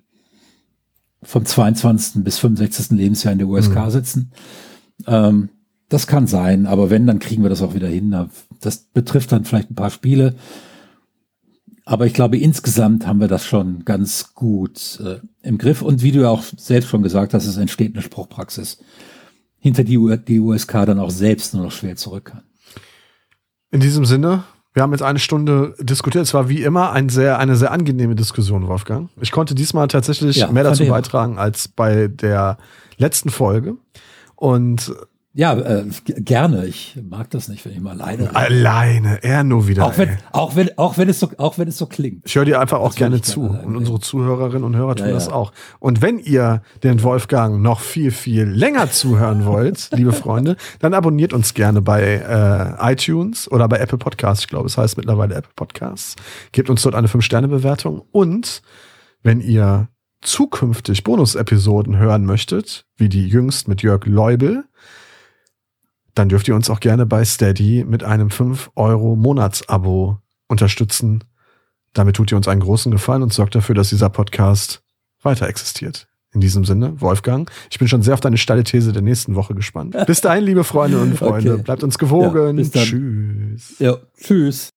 [SPEAKER 2] vom 22. bis 65. Lebensjahr in der USK mhm. sitzen. Ähm, das kann sein, aber wenn, dann kriegen wir das auch wieder hin. Das betrifft dann vielleicht ein paar Spiele. Aber ich glaube, insgesamt haben wir das schon ganz gut äh, im Griff. Und wie du ja auch selbst schon gesagt hast, es entsteht eine Spruchpraxis, hinter die, die USK dann auch selbst nur noch schwer zurück kann.
[SPEAKER 1] In diesem Sinne, wir haben jetzt eine Stunde diskutiert. Es war wie immer ein sehr, eine sehr angenehme Diskussion, Wolfgang. Ich konnte diesmal tatsächlich ja, mehr dazu beitragen als bei der letzten Folge. Und
[SPEAKER 2] ja, äh, gerne. Ich mag das nicht, wenn ich mal alleine.
[SPEAKER 1] Alleine, er nur wieder.
[SPEAKER 2] Auch wenn, auch wenn, auch wenn es so, auch wenn es so klingt.
[SPEAKER 1] Ich höre dir einfach auch gerne zu und unsere Zuhörerinnen und Hörer tun ja, das auch. Und wenn ihr den Wolfgang noch viel viel länger zuhören wollt, liebe Freunde, dann abonniert uns gerne bei äh, iTunes oder bei Apple Podcasts. Ich glaube, es heißt mittlerweile Apple Podcasts. Gebt uns dort eine 5 Sterne Bewertung und wenn ihr zukünftig Bonus-Episoden hören möchtet, wie die jüngst mit Jörg Leubel, dann dürft ihr uns auch gerne bei Steady mit einem 5 Euro Monatsabo unterstützen. Damit tut ihr uns einen großen Gefallen und sorgt dafür, dass dieser Podcast weiter existiert. In diesem Sinne, Wolfgang, ich bin schon sehr auf deine steile These der nächsten Woche gespannt. Bis dahin, liebe Freunde und Freunde, okay. bleibt uns gewogen. Ja,
[SPEAKER 2] tschüss. Ja, tschüss.